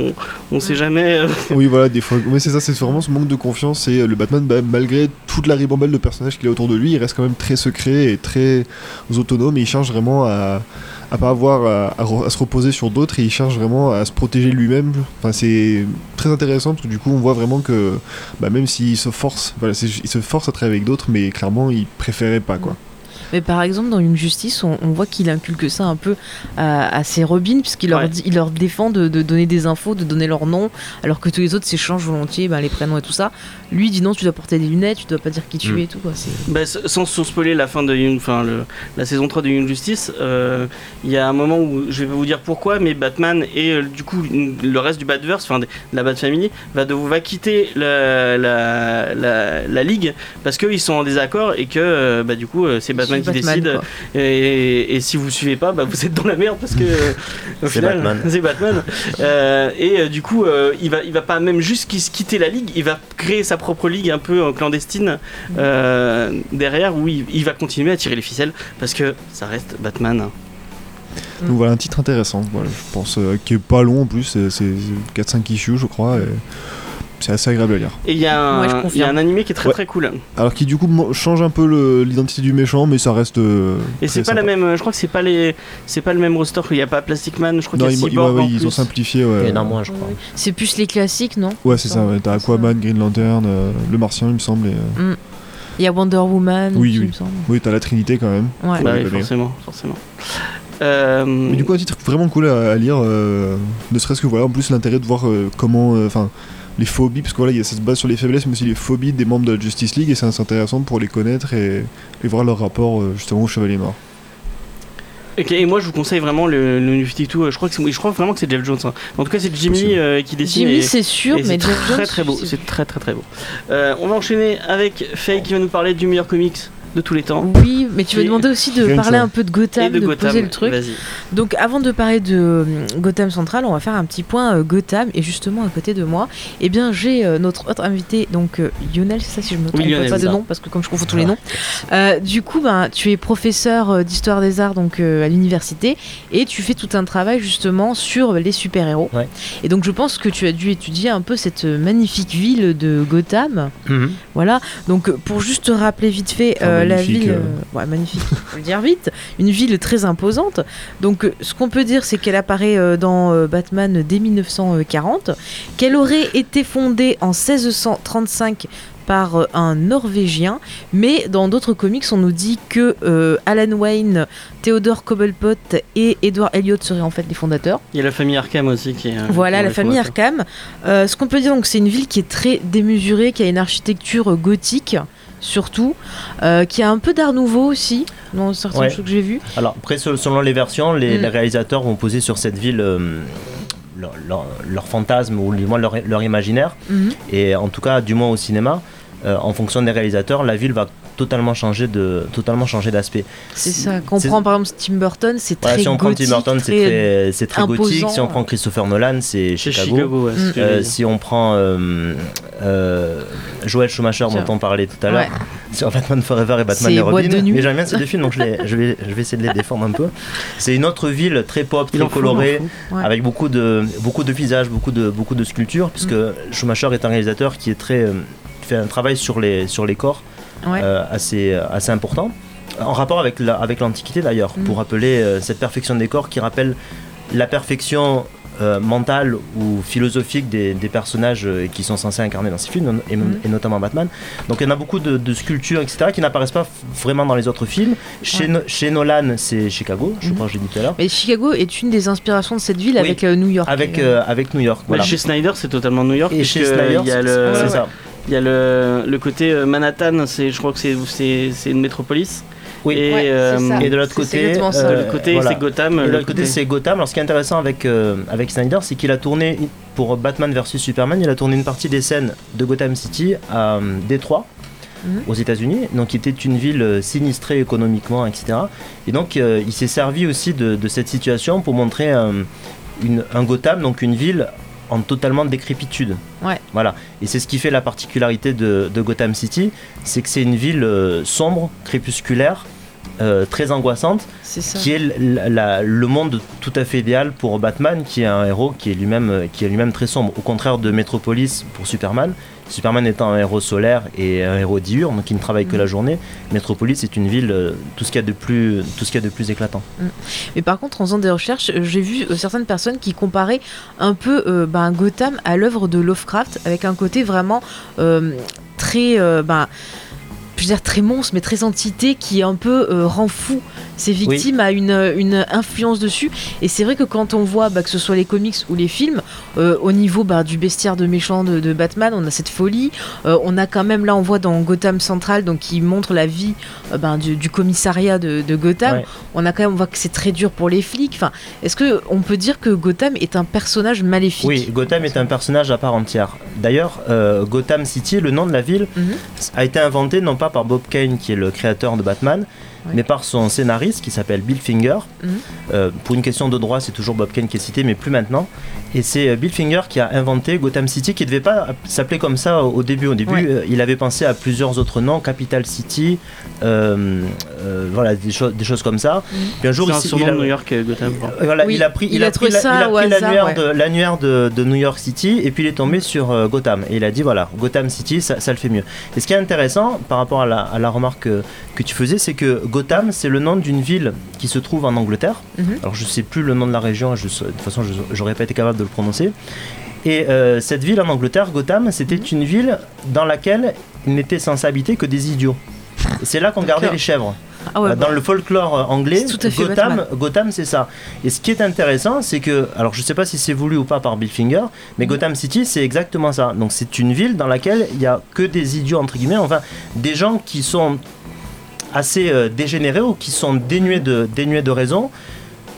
on, on sait jamais. euh, (laughs) Oui, voilà, des fois. Mais c'est ça, c'est vraiment ce manque de confiance. Et euh, le Batman, bah, malgré toute la ribambelle de personnages qu'il a autour de lui, il reste quand même très secret et très autonome. Et il cherche vraiment à, à pas avoir à, se reposer sur d'autres. Et il cherche vraiment à se protéger lui-même. C'est très intéressant parce que du coup, on voit vraiment que bah, même s'il se force, il se force à travailler avec d'autres, mais clairement, il préférait pas quoi. Mais par exemple, dans une justice, on, on voit qu'il inculque ça un peu à, à ses Robins, puisqu'il leur, Ouais. dit- il leur défend de, de donner des infos, de donner leur nom, alors que tous les autres s'échangent volontiers ben, les prénoms et tout ça. Lui il dit non, tu dois porter des lunettes, tu dois pas dire qui tu Mm. es et tout. Quoi. Bah, sans, sans spoiler la fin de Young- le- la saison 3 de Young Justice, euh, il y a un moment où je vais vous dire pourquoi, mais Batman et euh, du coup le reste du Batverse, enfin de la Bat Family, va, de, va quitter la, la, la, la ligue parce qu'ils sont en désaccord et que euh, bah, du coup euh, c'est Batman qui Batman, décide. Et, et si vous suivez pas, bah, vous êtes dans la merde parce que (laughs) au C'est final, Batman. (laughs) c'est Batman. Euh, et euh, du coup, euh, il va, il va pas même juste qui- quitter la ligue, il va créer sa propre ligue un peu clandestine euh, derrière où il, il va continuer à tirer les ficelles parce que ça reste Batman. Donc voilà un titre intéressant, voilà, je pense, euh, qui est pas long en plus, c'est c'est 4-5 issues je crois. et c'est assez agréable à lire. Et il y, a un- Ouais, y a un animé qui est très Ouais. très cool. Alors qui du coup change un peu le- l'identité du méchant, mais ça reste. euh, Et c'est pas la même. Je crois que c'est pas les. C'est pas le même roster. Il y a pas Plastic Man. Je crois qu'il y a ils- Cyborg ouais, ouais, en ils ont simplifié. Ouais, Il y en a moins, je crois. C'est plus les classiques, non? Ouais, c'est ça. Ouais. T'as Aquaman, Green Lantern, euh, le Martien, il me semble. et, euh, Il y a Wonder Woman, Oui, aussi, oui. il me semble. Oui, t'as la Trinité quand même. Ouais. Bah oui, forcément, forcément. Euh, Mais du coup, un titre vraiment cool à, à lire, euh, ne serait-ce que voilà, en plus l'intérêt de voir euh, comment, euh, enfin, les phobies, parce que voilà, il y a- ça se base sur les faiblesses, mais aussi les phobies des membres de la Justice League, et c'est assez intéressant pour les connaître et, et voir leur rapport euh, justement au Chevalier Noir. Ok, et moi je vous conseille vraiment le, le New 52. Je crois que je crois vraiment que c'est Jeff Jones. hein. En tout cas, c'est Jimmy euh, qui dessine. Jimmy, c'est sûr, mais Jeff très Jones, très beau. c'est- C'est très très très beau. Euh, on va enchaîner avec Faye qui va nous parler du meilleur comics de tous les temps. Oui, mais tu m'as Et- demandé aussi de parler ça. un peu de Gotham, de de, Gotham. poser le truc. Vas-y. Donc avant de parler de euh, Gotham Central, on va faire un petit point euh, Gotham et justement à côté de moi, eh bien j'ai euh, notre autre invité donc euh, Lionel, c'est ça si je me trompe Lionel, pas de nom parce que comme je confonds tous les noms. Euh, du coup, ben tu es professeur euh, d'histoire des arts donc euh, à l'université et tu fais tout un travail justement sur les super-héros. Ouais. Et donc je pense que tu as dû étudier un peu cette magnifique ville de Gotham. Mhm. Voilà, donc pour juste te rappeler vite fait, euh, la magnifique, ville, euh. euh, ouais, magnifique, faut le dire vite, une ville très imposante. Donc euh, ce qu'on peut dire, c'est qu'elle apparaît euh, dans euh, Batman dès 1940, qu'elle aurait été fondée en 1635 par euh, un Norvégien, mais dans d'autres comics, on nous dit que euh, Alan Wayne, Theodore Cobblepot et Edward Elliot seraient en fait les fondateurs. Il y a la famille Arkham aussi qui est. euh, Voilà, qui la famille. Arkham. Euh, ce qu'on peut dire, donc, c'est une ville qui est très démesurée, qui a une architecture euh, gothique, surtout, euh, qui a un peu d'art nouveau aussi, dans certaines Ouais. choses que j'ai vues. Alors, après, se- selon les versions, les, Mm. les réalisateurs vont poser sur cette ville euh, leur, leur- leur fantasme ou du moins leur, leur imaginaire. Mhm. Et en tout cas, du moins au cinéma, euh, en fonction des réalisateurs, la ville va totalement changer de totalement changer d'aspect. C'est ça. Quand on prend par exemple Tim Burton, c'est très si on prend gothique, Tim Burton, c'est très- c'est très gothique. Si on prend Christopher Nolan, c'est Chicago. Ouais, Euh, si on prend euh, euh, Joel Schumacher dont on parlait tout à l'heure Ouais. (laughs) sur Batman Forever et Batman C'est et Robin de nuit. mais j'aime bien ces deux films donc je, les- je vais, je vais essayer de les défendre un peu c'est une autre ville très pop très colorée. Ouais. avec beaucoup de, beaucoup de visages beaucoup de, beaucoup de sculptures puisque Mm. Schumacher est un réalisateur qui est très euh, qui fait un travail sur les, sur les corps Ouais. euh, assez, assez important en rapport avec la- avec l'Antiquité d'ailleurs Mm. pour rappeler euh, cette perfection des corps qui rappelle la perfection euh, mentale ou philosophique des, des personnages euh, qui sont censés incarner dans ces films, et, Mhm. et notamment Batman. Donc il y en a beaucoup de, de sculptures, etc., qui n'apparaissent pas vraiment dans les autres films. Chez, Ouais. No- chez Nolan, c'est Chicago, je Mhm. crois que je l'ai dit tout à l'heure. Mais Chicago est une des inspirations de cette ville Oui. avec euh, New York. Avec, Euh, euh, avec New York. Voilà. Chez Snyder, c'est totalement New York. Et chez Snyder, il y a c'est- le, c'est ça. Il y a le, le côté euh, Manhattan, c'est, je crois que c'est, c'est, c'est une métropolis. Oui. Et, Ouais, c'est euh. Et de l'autre C'est côté, euh, l'autre côté, voilà. c'est Gotham. Et de l'autre côté, c'est Gotham. Alors, ce qui est intéressant avec, euh, avec Snyder, c'est qu'il a tourné pour Batman vs Superman, il a tourné une partie des scènes de Gotham City à euh, Détroit, Mhm. aux États-Unis, donc qui était une ville euh, sinistrée économiquement, etc. Et donc, euh, il s'est servi aussi de, de cette situation pour montrer un, une- un Gotham, donc une ville en totalement décrépitude. Ouais. Voilà. Et c'est ce qui fait la particularité de, de Gotham City, c'est que c'est une ville euh, sombre, crépusculaire, euh, très angoissante qui est la- le monde tout à fait idéal pour Batman, qui est un héros qui est lui-même euh, qui est lui-même très sombre. Au contraire de Metropolis pour Superman, Superman étant un héros solaire et un héros diurne, qui ne travaille que la journée, Metropolis est une ville euh, tout ce qu'il y a de plus tout ce qu'il y a de plus éclatant. Mais par contre, en faisant des recherches, euh, j'ai vu euh, certaines personnes qui comparaient un peu euh, ben, Gotham à l'œuvre de Lovecraft, avec un côté vraiment très, ben, je veux dire très monstre, mais très entité, qui un peu euh, rend fou ses victimes, a une, une influence dessus. Et c'est vrai que quand on voit, bah, que ce soit les comics ou les films, euh, au niveau bah, du bestiaire de méchant de, de Batman, on a cette folie. Euh, on a quand même, là, on voit dans Gotham Central, donc qui montre la vie ben, du, du commissariat de, de Gotham. Ouais. On a quand même, on voit que c'est très dur pour les flics. Enfin, est-ce que on peut dire que Gotham est un personnage maléfique? Oui, Gotham est un personnage à part entière. D'ailleurs, Gotham City, le nom de la ville, Mhm. a été inventé non pas par Bob Kane, qui est le créateur de Batman, mais par son scénariste qui s'appelle Bill Finger. Mhm. Euh, pour une question de droit, c'est toujours Bob Kane qui est cité, mais plus maintenant. Et c'est euh, Bill Finger qui a inventé Gotham City, qui ne devait pas s'appeler comme ça au début. Au début, Ouais. euh, il avait pensé à plusieurs autres noms Capital City, euh, euh, voilà, des, choses des choses comme ça. Puis un jour, il- il a- New York, Gotham. euh, Voilà, Oui, il a pris, il il a a pris, trouvé la- l'annuaire ouais. de, l'annuaire de, de New York City et puis il est tombé sur euh, Gotham et il a dit voilà Gotham City ça, ça le fait mieux. Et ce qui est intéressant par rapport à la, à la remarque que, que tu faisais c'est que Gotham c'est le nom d'une ville qui se trouve en Angleterre. Mhm. Alors je sais plus le nom de la région, je, de toute façon je j'aurais pas été capable de le prononcer. Et euh, cette ville en Angleterre, Gotham, c'était une ville dans laquelle il n'était censé habiter que des idiots. C'est là qu'on gardait les chèvres. Ah ouais, Euh, bah, dans le folklore euh, anglais, Gotham. Gotham c'est ça. Et ce qui est intéressant, c'est que, alors je sais pas si c'est voulu ou pas par Bill Finger, mais Gotham City c'est exactement ça. Donc c'est une ville dans laquelle il y a que des idiots entre guillemets, enfin des gens qui sont assez euh, dégénérés ou qui sont dénués de, dénués de raison.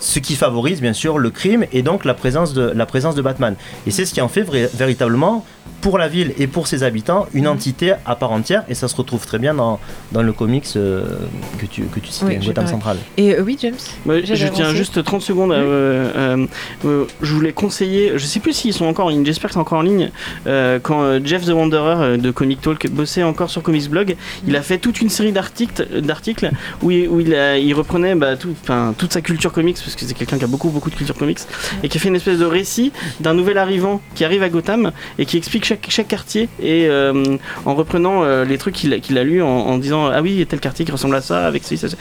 Ce qui favorise bien sûr le crime et donc la présence de, Batman. Et c'est ce qui en fait véritablement, pour la ville et pour ses habitants, une entité à part entière. Et ça se retrouve très bien dans, dans le comics euh, que, tu, que tu citais, Oui, j'ai Gotham. Central. Et euh, oui, James J'allais je tiens juste 30 secondes. à, euh, euh, euh, je voulais conseiller, je sais plus s'ils sont encore en ligne, j'espère que c'est encore en ligne. euh, quand euh, Jeff the Wanderer euh, de Comic Talk bossait encore sur Comics Blog, il a fait toute une série d'articles, d'articles où, il, où il, a- il reprenait bah, tout, enfin, toute sa culture comics, parce que c'est quelqu'un qui a beaucoup, beaucoup de culture comics, et qui a fait une espèce de récit d'un nouvel arrivant qui arrive à Gotham et qui explique chaque, chaque quartier et euh, en reprenant euh, les trucs qu'il a, lus en, disant Ah oui, tel quartier qui ressemble à ça, avec ceci, ça.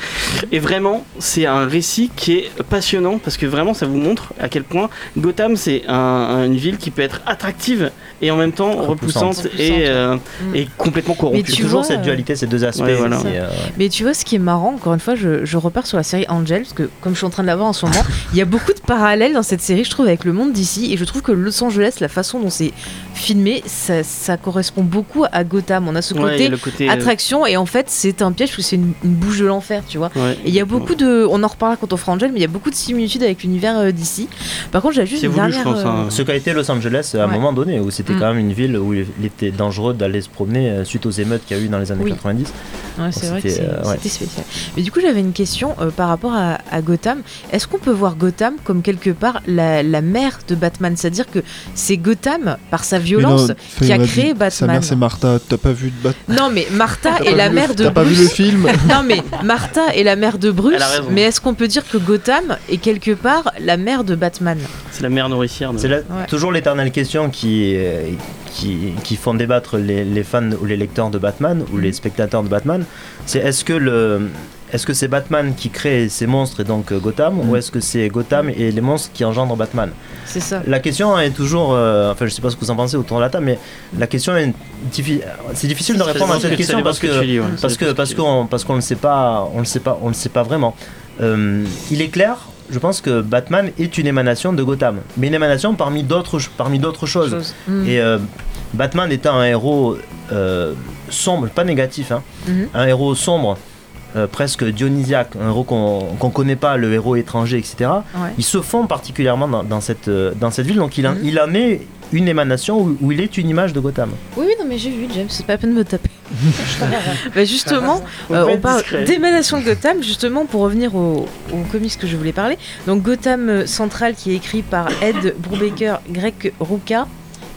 Et vraiment, c'est un récit qui est passionnant parce que vraiment, ça vous montre à quel point Gotham, c'est un- un- une ville qui peut être attractive et en même temps repoussante, Repoussante. et, euh, Mm. et complètement corrompue. Mais tu toujours vois, cette dualité, ces deux aspects. ouais, voilà. qui, euh, Mais tu vois, ce qui est marrant, encore une fois, je, je repars sur la série Angel, parce que comme je suis en train de la voir en ce moment, (laughs) il y a beaucoup de parallèles dans cette série, je trouve, avec le monde d'ici, et je trouve que Los Angeles, la façon dont c'est filmé, ça, ça correspond beaucoup à Gotham. On a ce Ouais, côté a le côté. euh, attraction, et en fait, c'est un piège, parce que c'est une, une bouche de l'enfer, tu vois. ouais. Et il y a beaucoup de. On en reparlera quand on fera Angel, mais il y a beaucoup de similitudes avec l'univers euh, d'ici. Par contre, j'avais juste une voulu, dernière. pense, euh, hein. Ce qu'a été Los Angeles à un moment donné, où c'était Mm. quand même une ville où il était dangereux d'aller se promener euh, suite aux émeutes qu'il y a eu dans les années Oui. 90. Ouais, c'est vrai que C'était, euh, ouais. c'était spécial. Mais du coup, j'avais une question euh, par rapport à, à Gotham. Est-ce qu'on peut voir Gotham comme quelque part la, la mère de Batman? C'est-à-dire que c'est Gotham, par sa violence, qui a créé dit, Sa Batman. mère c'est Martha, t'as pas vu de Batman (laughs) Non, mais Martha est la mère de T'as pas vu le Bruce. film? Non, mais Martha est la mère de Bruce. Mais est-ce qu'on peut dire que Gotham est quelque part la mère de Batman? C'est la mère nourricière. de- C'est la- Ouais. toujours l'éternelle question qui, euh, qui, qui font débattre les, les fans ou les lecteurs de Batman ou les spectateurs de Batman. C'est est-ce que le est-ce que c'est Batman qui crée ces monstres et donc euh, Gotham ou est-ce que c'est Gotham et les monstres qui engendrent Batman? C'est ça. La question est toujours, euh, enfin je sais pas ce que vous en pensez autour de la table, mais la question est diffi- c'est difficile de répondre à cette ce que- question parce ce que dis, ouais. Parce que qu'on parce qu'on ne sait pas on le sait pas on le sait pas vraiment. Euh, il est clair, je pense que Batman est une émanation de Gotham, mais une émanation parmi d'autres ch- parmi d'autres choses. Chose. Mm. Et euh, Batman étant un héros euh, sombre, pas négatif, hein, un héros sombre. euh, presque dionysiaque, un héros qu'on qu'on connaît pas, le héros étranger, etc. Ouais. Ils se font particulièrement dans, dans cette, euh, dans cette ville, donc il, en- Mhm. il en est une émanation où, où il est une image de Gotham. Oui, oui, non, mais j'ai vu, James, c'est pas la peine de me taper. Bah justement, euh, on parle d'émanation de Gotham, justement, pour revenir au, au comics que je voulais parler. Donc, Gotham euh, Central, qui est écrit par Ed Brubaker, Greg Rucka,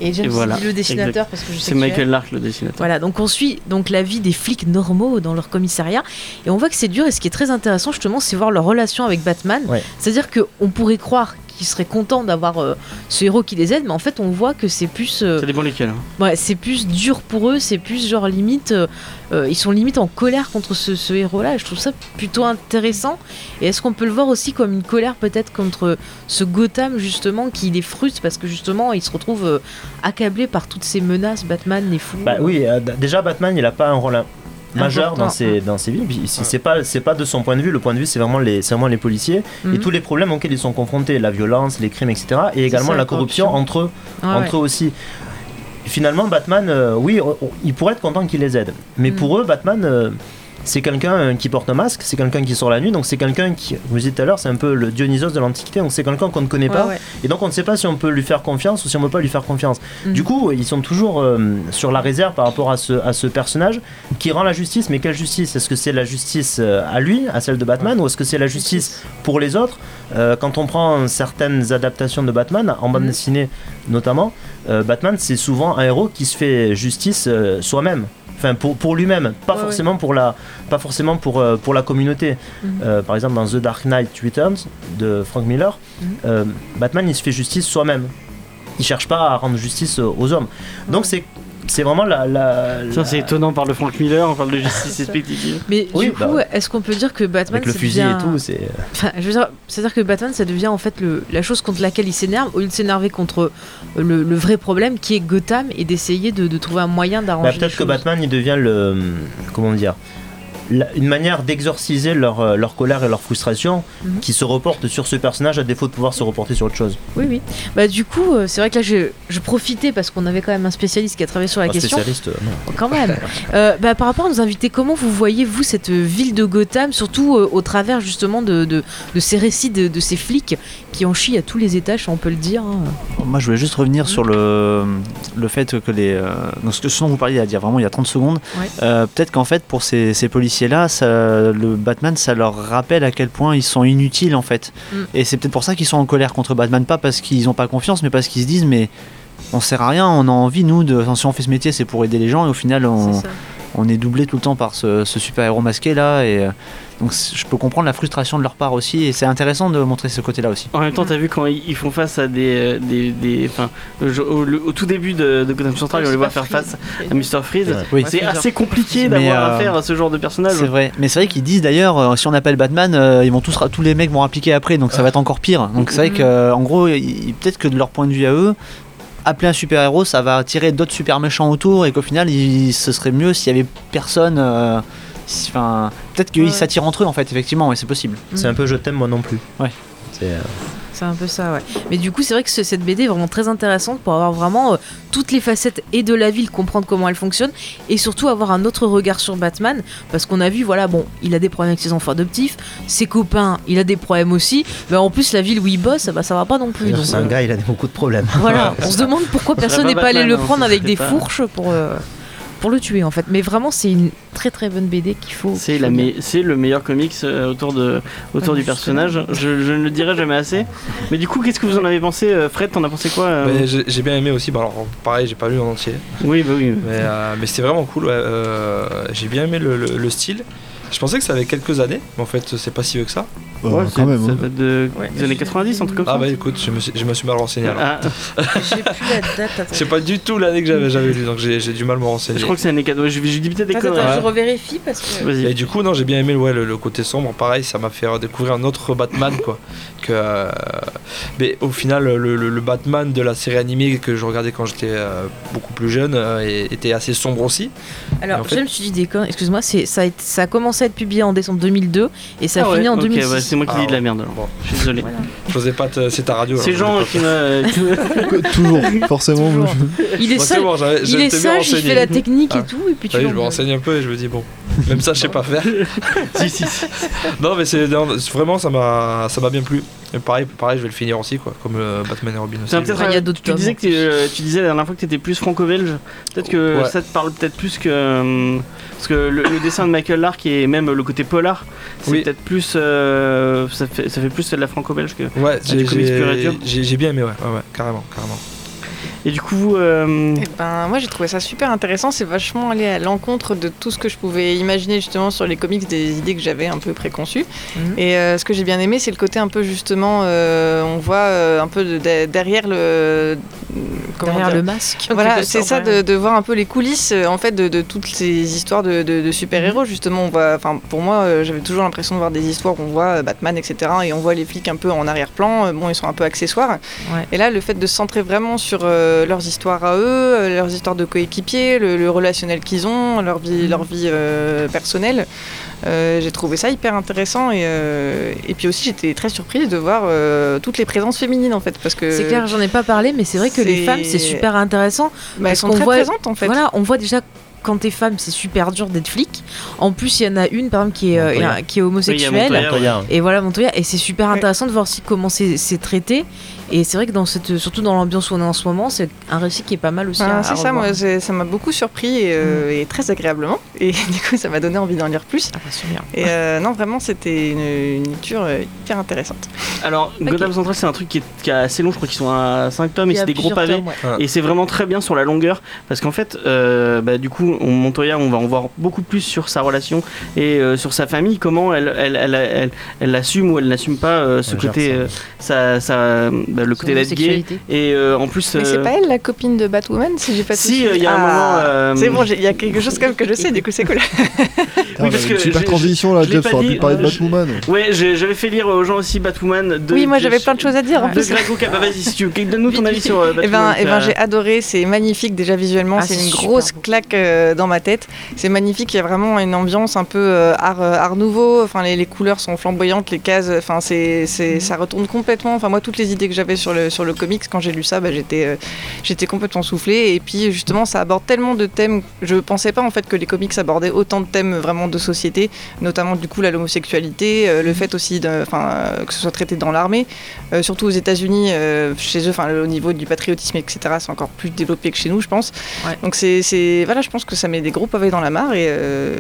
et James Et voilà, le dessinateur, exact. parce que je sais C'est que Michael. Lark le dessinateur. Voilà, donc on suit donc la vie des flics normaux dans leur commissariat et on voit que c'est dur et ce qui est très intéressant justement c'est voir leur relation avec Batman. Ouais. C'est-à-dire qu'on pourrait croire qu'ils seraient contents d'avoir euh, ce héros qui les aide mais en fait on voit que c'est plus euh, Ça dépend lesquels. hein. Ouais, c'est plus dur pour eux, c'est plus genre limite, euh, ils sont limite en colère contre ce, ce héros-là. et Je trouve ça plutôt intéressant. Et est-ce qu'on peut le voir aussi comme une colère peut-être contre ce Gotham justement qui les frustre parce que justement il se retrouve euh, accablé par toutes ces menaces, Batman les fous? Bah oui, euh, déjà Batman, il a pas un rôle majeur dans ses, dans ses vies. Puis C'est pas, c'est pas de son point de vue. Le point de vue, c'est vraiment les, c'est vraiment les policiers et Mhm. tous les problèmes auxquels ils sont confrontés, la violence, les crimes, etc. Et également ça, la la corruption, corruption. entre eux, Ah entre eux aussi. Finalement, Batman, euh, oui, on- on- il pourrait être content qu'il les aide. Mais Mhm. pour eux, Batman, euh, c'est quelqu'un euh, qui porte un masque, c'est quelqu'un qui sort la nuit, donc c'est quelqu'un qui, vous disiez tout à l'heure, c'est un peu le Dionysos de l'Antiquité, donc c'est quelqu'un qu'on ne connaît pas. ouais. Et donc on ne sait pas si on peut lui faire confiance ou si on ne peut pas lui faire confiance. Mhm. Du coup, ils sont toujours euh, sur la réserve par rapport à ce, à ce personnage qui rend la justice. Mais quelle justice? Est-ce que c'est la justice euh, à lui, à celle de Batman, ou est-ce que c'est la justice pour les autres? Euh, Quand on prend certaines adaptations de Batman, en bande Mhm. dessinée notamment, euh, Batman c'est souvent un héros qui se fait justice soi-même. Enfin, pour, pour lui-même, pas Ouais, forcément pour la, pas forcément pour, euh, pour la communauté. Mhm. Euh, par exemple, dans The Dark Knight Returns de Frank Miller, Mhm. euh, Batman il se fait justice soi-même. Il cherche pas à rendre justice aux aux hommes. Donc c'est c'est vraiment la, la, Ça, c'est étonnant, on parle de Frank Miller, on parle de justice (laughs) expectative. Mais Oui, du bah coup, ouais. est-ce qu'on peut dire que Batman avec le fusil devient- et tout, c'est Enfin, je veux dire, c'est-à-dire que Batman, ça devient en fait le, la chose contre laquelle il s'énerve, au lieu de s'énerver contre le, le vrai problème qui est Gotham et d'essayer de, de trouver un moyen d'arranger Bah, les peut-être que choses. Batman il devient le comment dire la- une manière d'exorciser leur, euh, leur colère et leur frustration Mhm. qui se reporte sur ce personnage à défaut de pouvoir se reporter sur autre chose. Oui, oui. Bah, du coup, euh, c'est vrai que là, je, je profitais parce qu'on avait quand même un spécialiste qui a travaillé sur la Un question. spécialiste, euh, non. Quand même. (laughs) Euh, bah, par rapport à nos invités, comment vous voyez, vous, cette ville de Gotham, surtout euh, au travers justement de, de, de ces récits de, de ces flics qui en chient à tous les étages, on peut le dire. hein. Moi, je voulais juste revenir sur le, le fait que les. euh, donc, ce dont vous parliez il y a- vraiment il y a 30 secondes, Ouais. euh, peut-être qu'en fait, pour ces, ces policiers-là, ça- le Batman, ça leur rappelle à quel point ils sont inutiles en fait. Mm. Et c'est peut-être pour ça qu'ils sont en colère contre Batman, pas parce qu'ils n'ont pas confiance, mais parce qu'ils se disent, mais on sert à rien, on a envie, nous, de, si on fait ce métier, c'est pour aider les gens, et au final, on. On est doublé tout le temps par ce, ce super-héros masqué là, et euh, donc je peux comprendre la frustration de leur part aussi, et c'est intéressant de montrer ce côté-là aussi. En même temps, t'as vu quand ils ils font face à des. euh, des, des au, le- au tout début de, de Gotham Central, on les voit faire face à Mr. Freeze. Oui. C'est assez compliqué d'avoir euh, affaire à ce genre de personnage. C'est vrai, mais c'est vrai qu'ils disent d'ailleurs, euh, si on appelle Batman, euh, ils vont tous, tous les mecs vont appliquer après, donc ça va être encore pire. Donc c'est vrai que, euh, en gros, peut-être que de leur point de vue à eux, appeler un super héros, ça va attirer d'autres super méchants autour, et qu'au final, il- ce serait mieux s'il y avait personne. euh, si- peut-être qu'ils Ouais. s'attirent entre eux en fait, effectivement, et c'est possible. C'est un peu je t'aime moi non plus. Ouais. C'est, euh, C'est un peu ça, ouais. Mais du coup, c'est vrai que ce- cette BD est vraiment très intéressante pour avoir vraiment euh, toutes les facettes et de la ville, comprendre comment elle fonctionne, et surtout avoir un autre regard sur Batman, parce qu'on a vu, voilà, bon, il a des problèmes avec ses enfants adoptifs, ses copains, il a des problèmes aussi, mais en plus, la ville où il bosse, bah, ça va pas non plus. c'est un euh, gars, il a beaucoup de problèmes. Voilà, on se demande pourquoi personne n'est pas allé Batman, le hein, prendre avec des pas- fourches pour, euh, pour le tuer, en fait. Mais vraiment, c'est une très très bonne BD qu'il faut. C'est la me- le meilleur comics euh, autour de autour Ah, du personnage. Je, je ne le dirai jamais assez. Mais du coup, qu'est-ce que vous en avez pensé, euh, Fred? T'en as pensé quoi euh j'ai bien aimé aussi, bah alors pareil, j'ai pas lu en entier, Oui, bah oui. mais, euh, mais c'était vraiment cool. ouais, euh, j'ai bien aimé le, le- le style. Je pensais que ça avait quelques années, mais en fait, c'est pas si vieux que ça. Euh, Ouais, quand c'est- même. ça hein. date de, Ouais. des années 90, un truc comme Ah ça. bah écoute, je me suis, je me suis mal renseigné alors. Ah, (laughs) J'ai plus la date, attends. C'est pas du tout l'année que j'avais j'avais lu, donc j'ai j'ai du mal à me renseigner. je crois que c'est années 90. Je, je dis peut-être des conneries. je revérifie parce que. Et du coup, non, j'ai bien aimé ouais, le, le côté sombre. Pareil, ça m'a fait découvrir un autre Batman, quoi. Que, euh, mais au final, le, le- le Batman de la série animée que je regardais quand j'étais euh, beaucoup plus jeune euh, était assez sombre aussi. Alors, Et en fait- je me suis dit des conneries, excuse-moi, c'est- ça a, été- ça a commencé à être publié en décembre 2002 et ça a Ah fini ouais, en ok, 2006. C'est moi qui Ah dis de la ouais. merde alors. Bon. Je suis désolé. (laughs) Voilà. J'osais pas te. C'est ta radio. alors C'est je Jean voulais qui pas m'a. qui m'a- (laughs) Toujours, forcément. Toujours. (laughs) Il est Bon, c'est sage, bon, j'avais- il j'étais est bien sage, il renseigné. fait la technique Ah. et tout, et puis tu Ah oui, je me renseigne un peu et je me dis bon, même ça je sais pas faire. si, si, si. Non mais c'est non, c'est- vraiment ça m'a ça m'a bien plu. Et pareil, pareil, je vais le finir aussi quoi, comme euh, Batman et Robin aussi. Peut-être, Ouais, il y a d'autres tu, disais que euh, tu disais la dernière fois que tu étais plus franco-belge. Peut-être que Ouais. ça te parle peut-être plus que. euh, parce que le, le dessin de Michael Lark et même le côté polar, c'est Oui. peut-être plus. euh, ça, fait, ça fait plus de la franco-belge que. Ouais, du j'ai comics pur et dur. j'ai- j'ai j'ai bien aimé ouais, ouais, ouais, carrément, carrément. Et du coup, euh, Eh ben, moi j'ai trouvé ça super intéressant, c'est vachement allé à l'encontre de tout ce que je pouvais imaginer justement sur les comics, des idées que j'avais un peu préconçues. Mhm. Et euh, ce que j'ai bien aimé, c'est le côté un peu justement, euh, on voit euh, un peu de- de- derrière le... comment Derrière dire le masque. Voilà, c'est ça, de, de voir un peu les coulisses en fait de, de toutes ces histoires de, de- de super-héros. Justement, on voit, enfin pour moi, euh, j'avais toujours l'impression de voir des histoires où on voit Batman, etc. Et on voit les flics un peu en arrière-plan. Bon, ils sont un peu accessoires. Ouais. Et là, le fait de se centrer vraiment sur euh, leurs histoires à eux, euh, leurs histoires de coéquipiers, le, le relationnel qu'ils ont, leur vie, leur vie euh, personnelle. euh, j'ai trouvé ça hyper intéressant et, euh, et puis aussi j'étais très surprise de voir euh, toutes les présences féminines en fait parce que C'est clair, j'en ai pas parlé, mais c'est vrai que les femmes, c'est super intéressant. bah, elles sont très voit- présentes en fait. Voilà, on voit déjà quand t'es femme, c'est super dur d'être flic. En plus, il y en a une, par exemple, qui est, euh, qui est homosexuelle. Oui, Montoya. Et voilà, Montoya, et c'est super Ouais. intéressant de voir aussi comment c'est traité. Et c'est vrai que dans cette, surtout dans l'ambiance où on est en ce moment, c'est un récit qui est pas mal aussi. À c'est ça, moi, ça m'a beaucoup surpris et, euh, et très agréablement. Et (laughs) du coup, ça m'a donné envie d'en lire plus. Ah, bah, super. Et euh, non, vraiment, c'était une, une lecture euh, hyper intéressante. Alors, Gotham Central, c'est un truc qui est, qui est assez long, je crois qu'ils sont à 5 tomes et c'est des gros pavés. tomes, ouais. Ah. Et c'est vraiment très bien sur la longueur parce qu'en fait, euh, bah, du coup, on, Montoya, on va en voir beaucoup plus sur sa relation et euh, sur sa famille, comment elle, elle, elle, elle, elle assume ou elle n'assume pas euh, ce côté, ça. euh, sa, sa- bah, le côté d'être gay. Et euh, en plus, Mais c'est euh, pas elle la copine de Batwoman, si j'ai pas Si, euh, il y a un Ah, moment, euh, C'est bon, j'ai- il y a quelque chose quand même que je sais, du coup, c'est cool. (laughs) Oui, parce que une super transition là, Jeff, aurait pu parler de Batwoman. ouais, j'avais fait lire aux gens aussi Batwoman. De, Oui, moi j'avais plein de choses à dire en plus. Bah, vas-y, si tu veux, donne-nous ton avis sur Eh ben, Batwoman. eh ben, j'ai adoré, c'est magnifique déjà visuellement, Ah, c'est une grosse claque dans ma tête. C'est magnifique, il y a vraiment une ambiance un peu euh, art, art nouveau, enfin les, les couleurs sont flamboyantes, les cases, enfin c'est, c'est- Mhm. ça retourne complètement. Enfin moi toutes les idées que j'avais sur le, sur le comics quand j'ai lu ça, bah, j'étais, euh, j'étais complètement soufflée. Et puis justement ça aborde tellement de thèmes, je pensais pas en fait que les comics abordaient autant de thèmes vraiment de société, notamment du coup l'homosexualité, euh, le fait aussi enfin, euh, que ce soit traité dans l'armée, euh, surtout aux États-Unis, euh, chez eux, enfin au niveau du patriotisme, etc. C'est encore plus développé que chez nous, je pense. Ouais. Donc c'est, c'est- voilà, je pense que ça met des gros pavés dans la mare et, euh,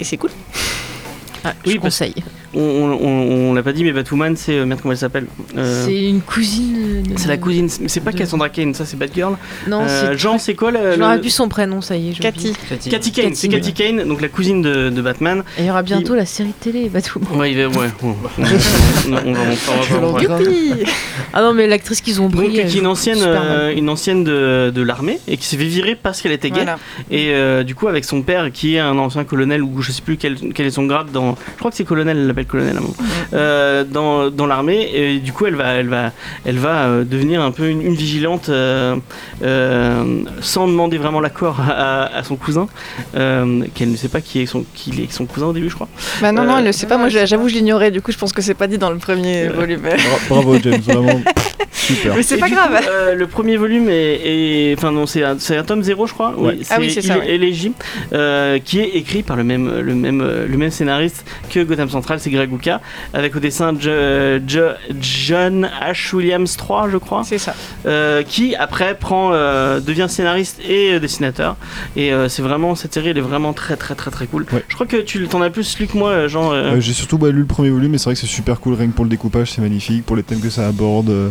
et c'est cool. Ah, Oui, je parce- conseille. On, on, on- on l'a pas dit, mais Batwoman, c'est. euh, Merde, comment elle s'appelle Euh, C'est une cousine. de- C'est la cousine. C'est pas de- Cassandra Kane, ça c'est Batgirl. Non, Euh, c'est. Jean, c'est quoi le. Rappelle plus son prénom, ça y est. Cathy. Cathy Kane, c'est Cathy Kane, donc la cousine de, de Batman. Et il y aura bientôt la série de télé, Batwoman. Ouais, il va, ouais. on- va- va- Youpi Ah non, mais l'actrice qu'ils ont Donc, pris. qui est une ancienne, euh, une ancienne de, de l'armée et qui s'est fait virer parce qu'elle était gay. Voilà. Et euh, du coup, avec son père qui est un ancien colonel, ou je sais plus quel, quel est son grade dans. Je crois que c'est colonel, l'appelle colonel à un moment. Euh, dans, dans l'armée. Et du coup, elle va, elle va, elle va euh, devenir un peu une, une vigilante euh, euh, sans demander vraiment l'accord à, à son cousin, euh, qu'elle ne sait pas qui est, son, qui est son cousin au début, je crois. Bah non, Euh, non, elle le sait pas. Moi, j'avoue, je l'ignorais. Du coup, je pense que c'est pas dit dans le premier volume. Bra- Bravo James, vraiment (laughs) super. Mais c'est pas grave. coup, euh, le premier volume est, enfin non, c'est un, c'est un tome 0 je crois. Ouais. Ah oui, c'est ça, ouais. Élégie, euh, qui est écrit par le même, le même, le même scénariste que Gotham Central, c'est Greg avec au dessin Jo- John H. Williams 3 je crois, C'est ça. euh, qui après prend, euh, devient scénariste et euh, dessinateur. Et euh, c'est vraiment cette série, elle est vraiment très très très très cool. Ouais. Je crois que tu t'en as plus lu que moi, Jean. euh, Euh, J'ai surtout bah, lu le premier volume, et c'est vrai que c'est super cool, rien que pour le découpage, c'est magnifique, pour les thèmes que ça aborde, euh,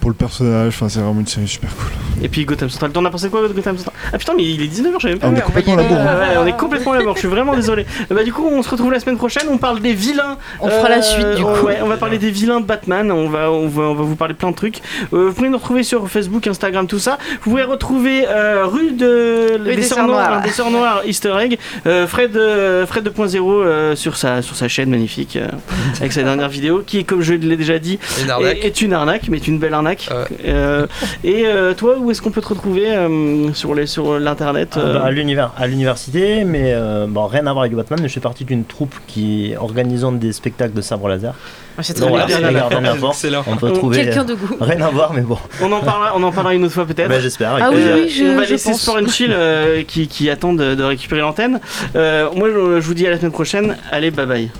pour le personnage, enfin c'est vraiment une série super cool. Et puis Gotham Central. T'en as pensé quoi de Gotham Central? Ah putain, mais il est 19h, j'avais même pas on est complètement là-bas. Ouais, hein. ouais, on est complètement là-bas, je suis vraiment désolé. Euh, Bah, du coup, on se retrouve la semaine prochaine, on parle des vilains. On fera la suite, du on- coup. Ouais, on va parler des vilains de Batman, on va, on va, on va vous parler plein de trucs. Euh, vous pouvez nous retrouver sur Facebook, Instagram, tout ça. Vous pouvez retrouver euh, rue de Rue des Sœurs Noires. des Sœurs Noires Easter Egg, euh, Fred, euh, Fred 2.0 euh, sur, sa, sur sa chaîne magnifique, euh, (laughs) avec sa dernière vidéo, qui, comme je l'ai déjà dit, Une arnaque. est, est une arnaque, mais est une belle arnaque. Ouais. Euh, et euh, toi, où est-ce qu'on peut te retrouver euh, sur les sur l'internet Ah, euh, bah, à l'univers, à l'université, mais euh, bon, rien à voir avec Batman. Mais je fais partie d'une troupe qui organisant des spectacles de sabre laser. Ah, c'est très voilà, bien. On peut On- trouver Quelqu'un euh, de goût. rien à voir, mais bon. On en parlera, on en parlera une autre fois peut-être. Bah, J'espère. Ah oui. Euh, je- et on va je laisser pense. Sport and Chill euh, qui, qui attendent de, de récupérer l'antenne. Euh, moi, je, je vous dis à la semaine prochaine. Allez, bye bye.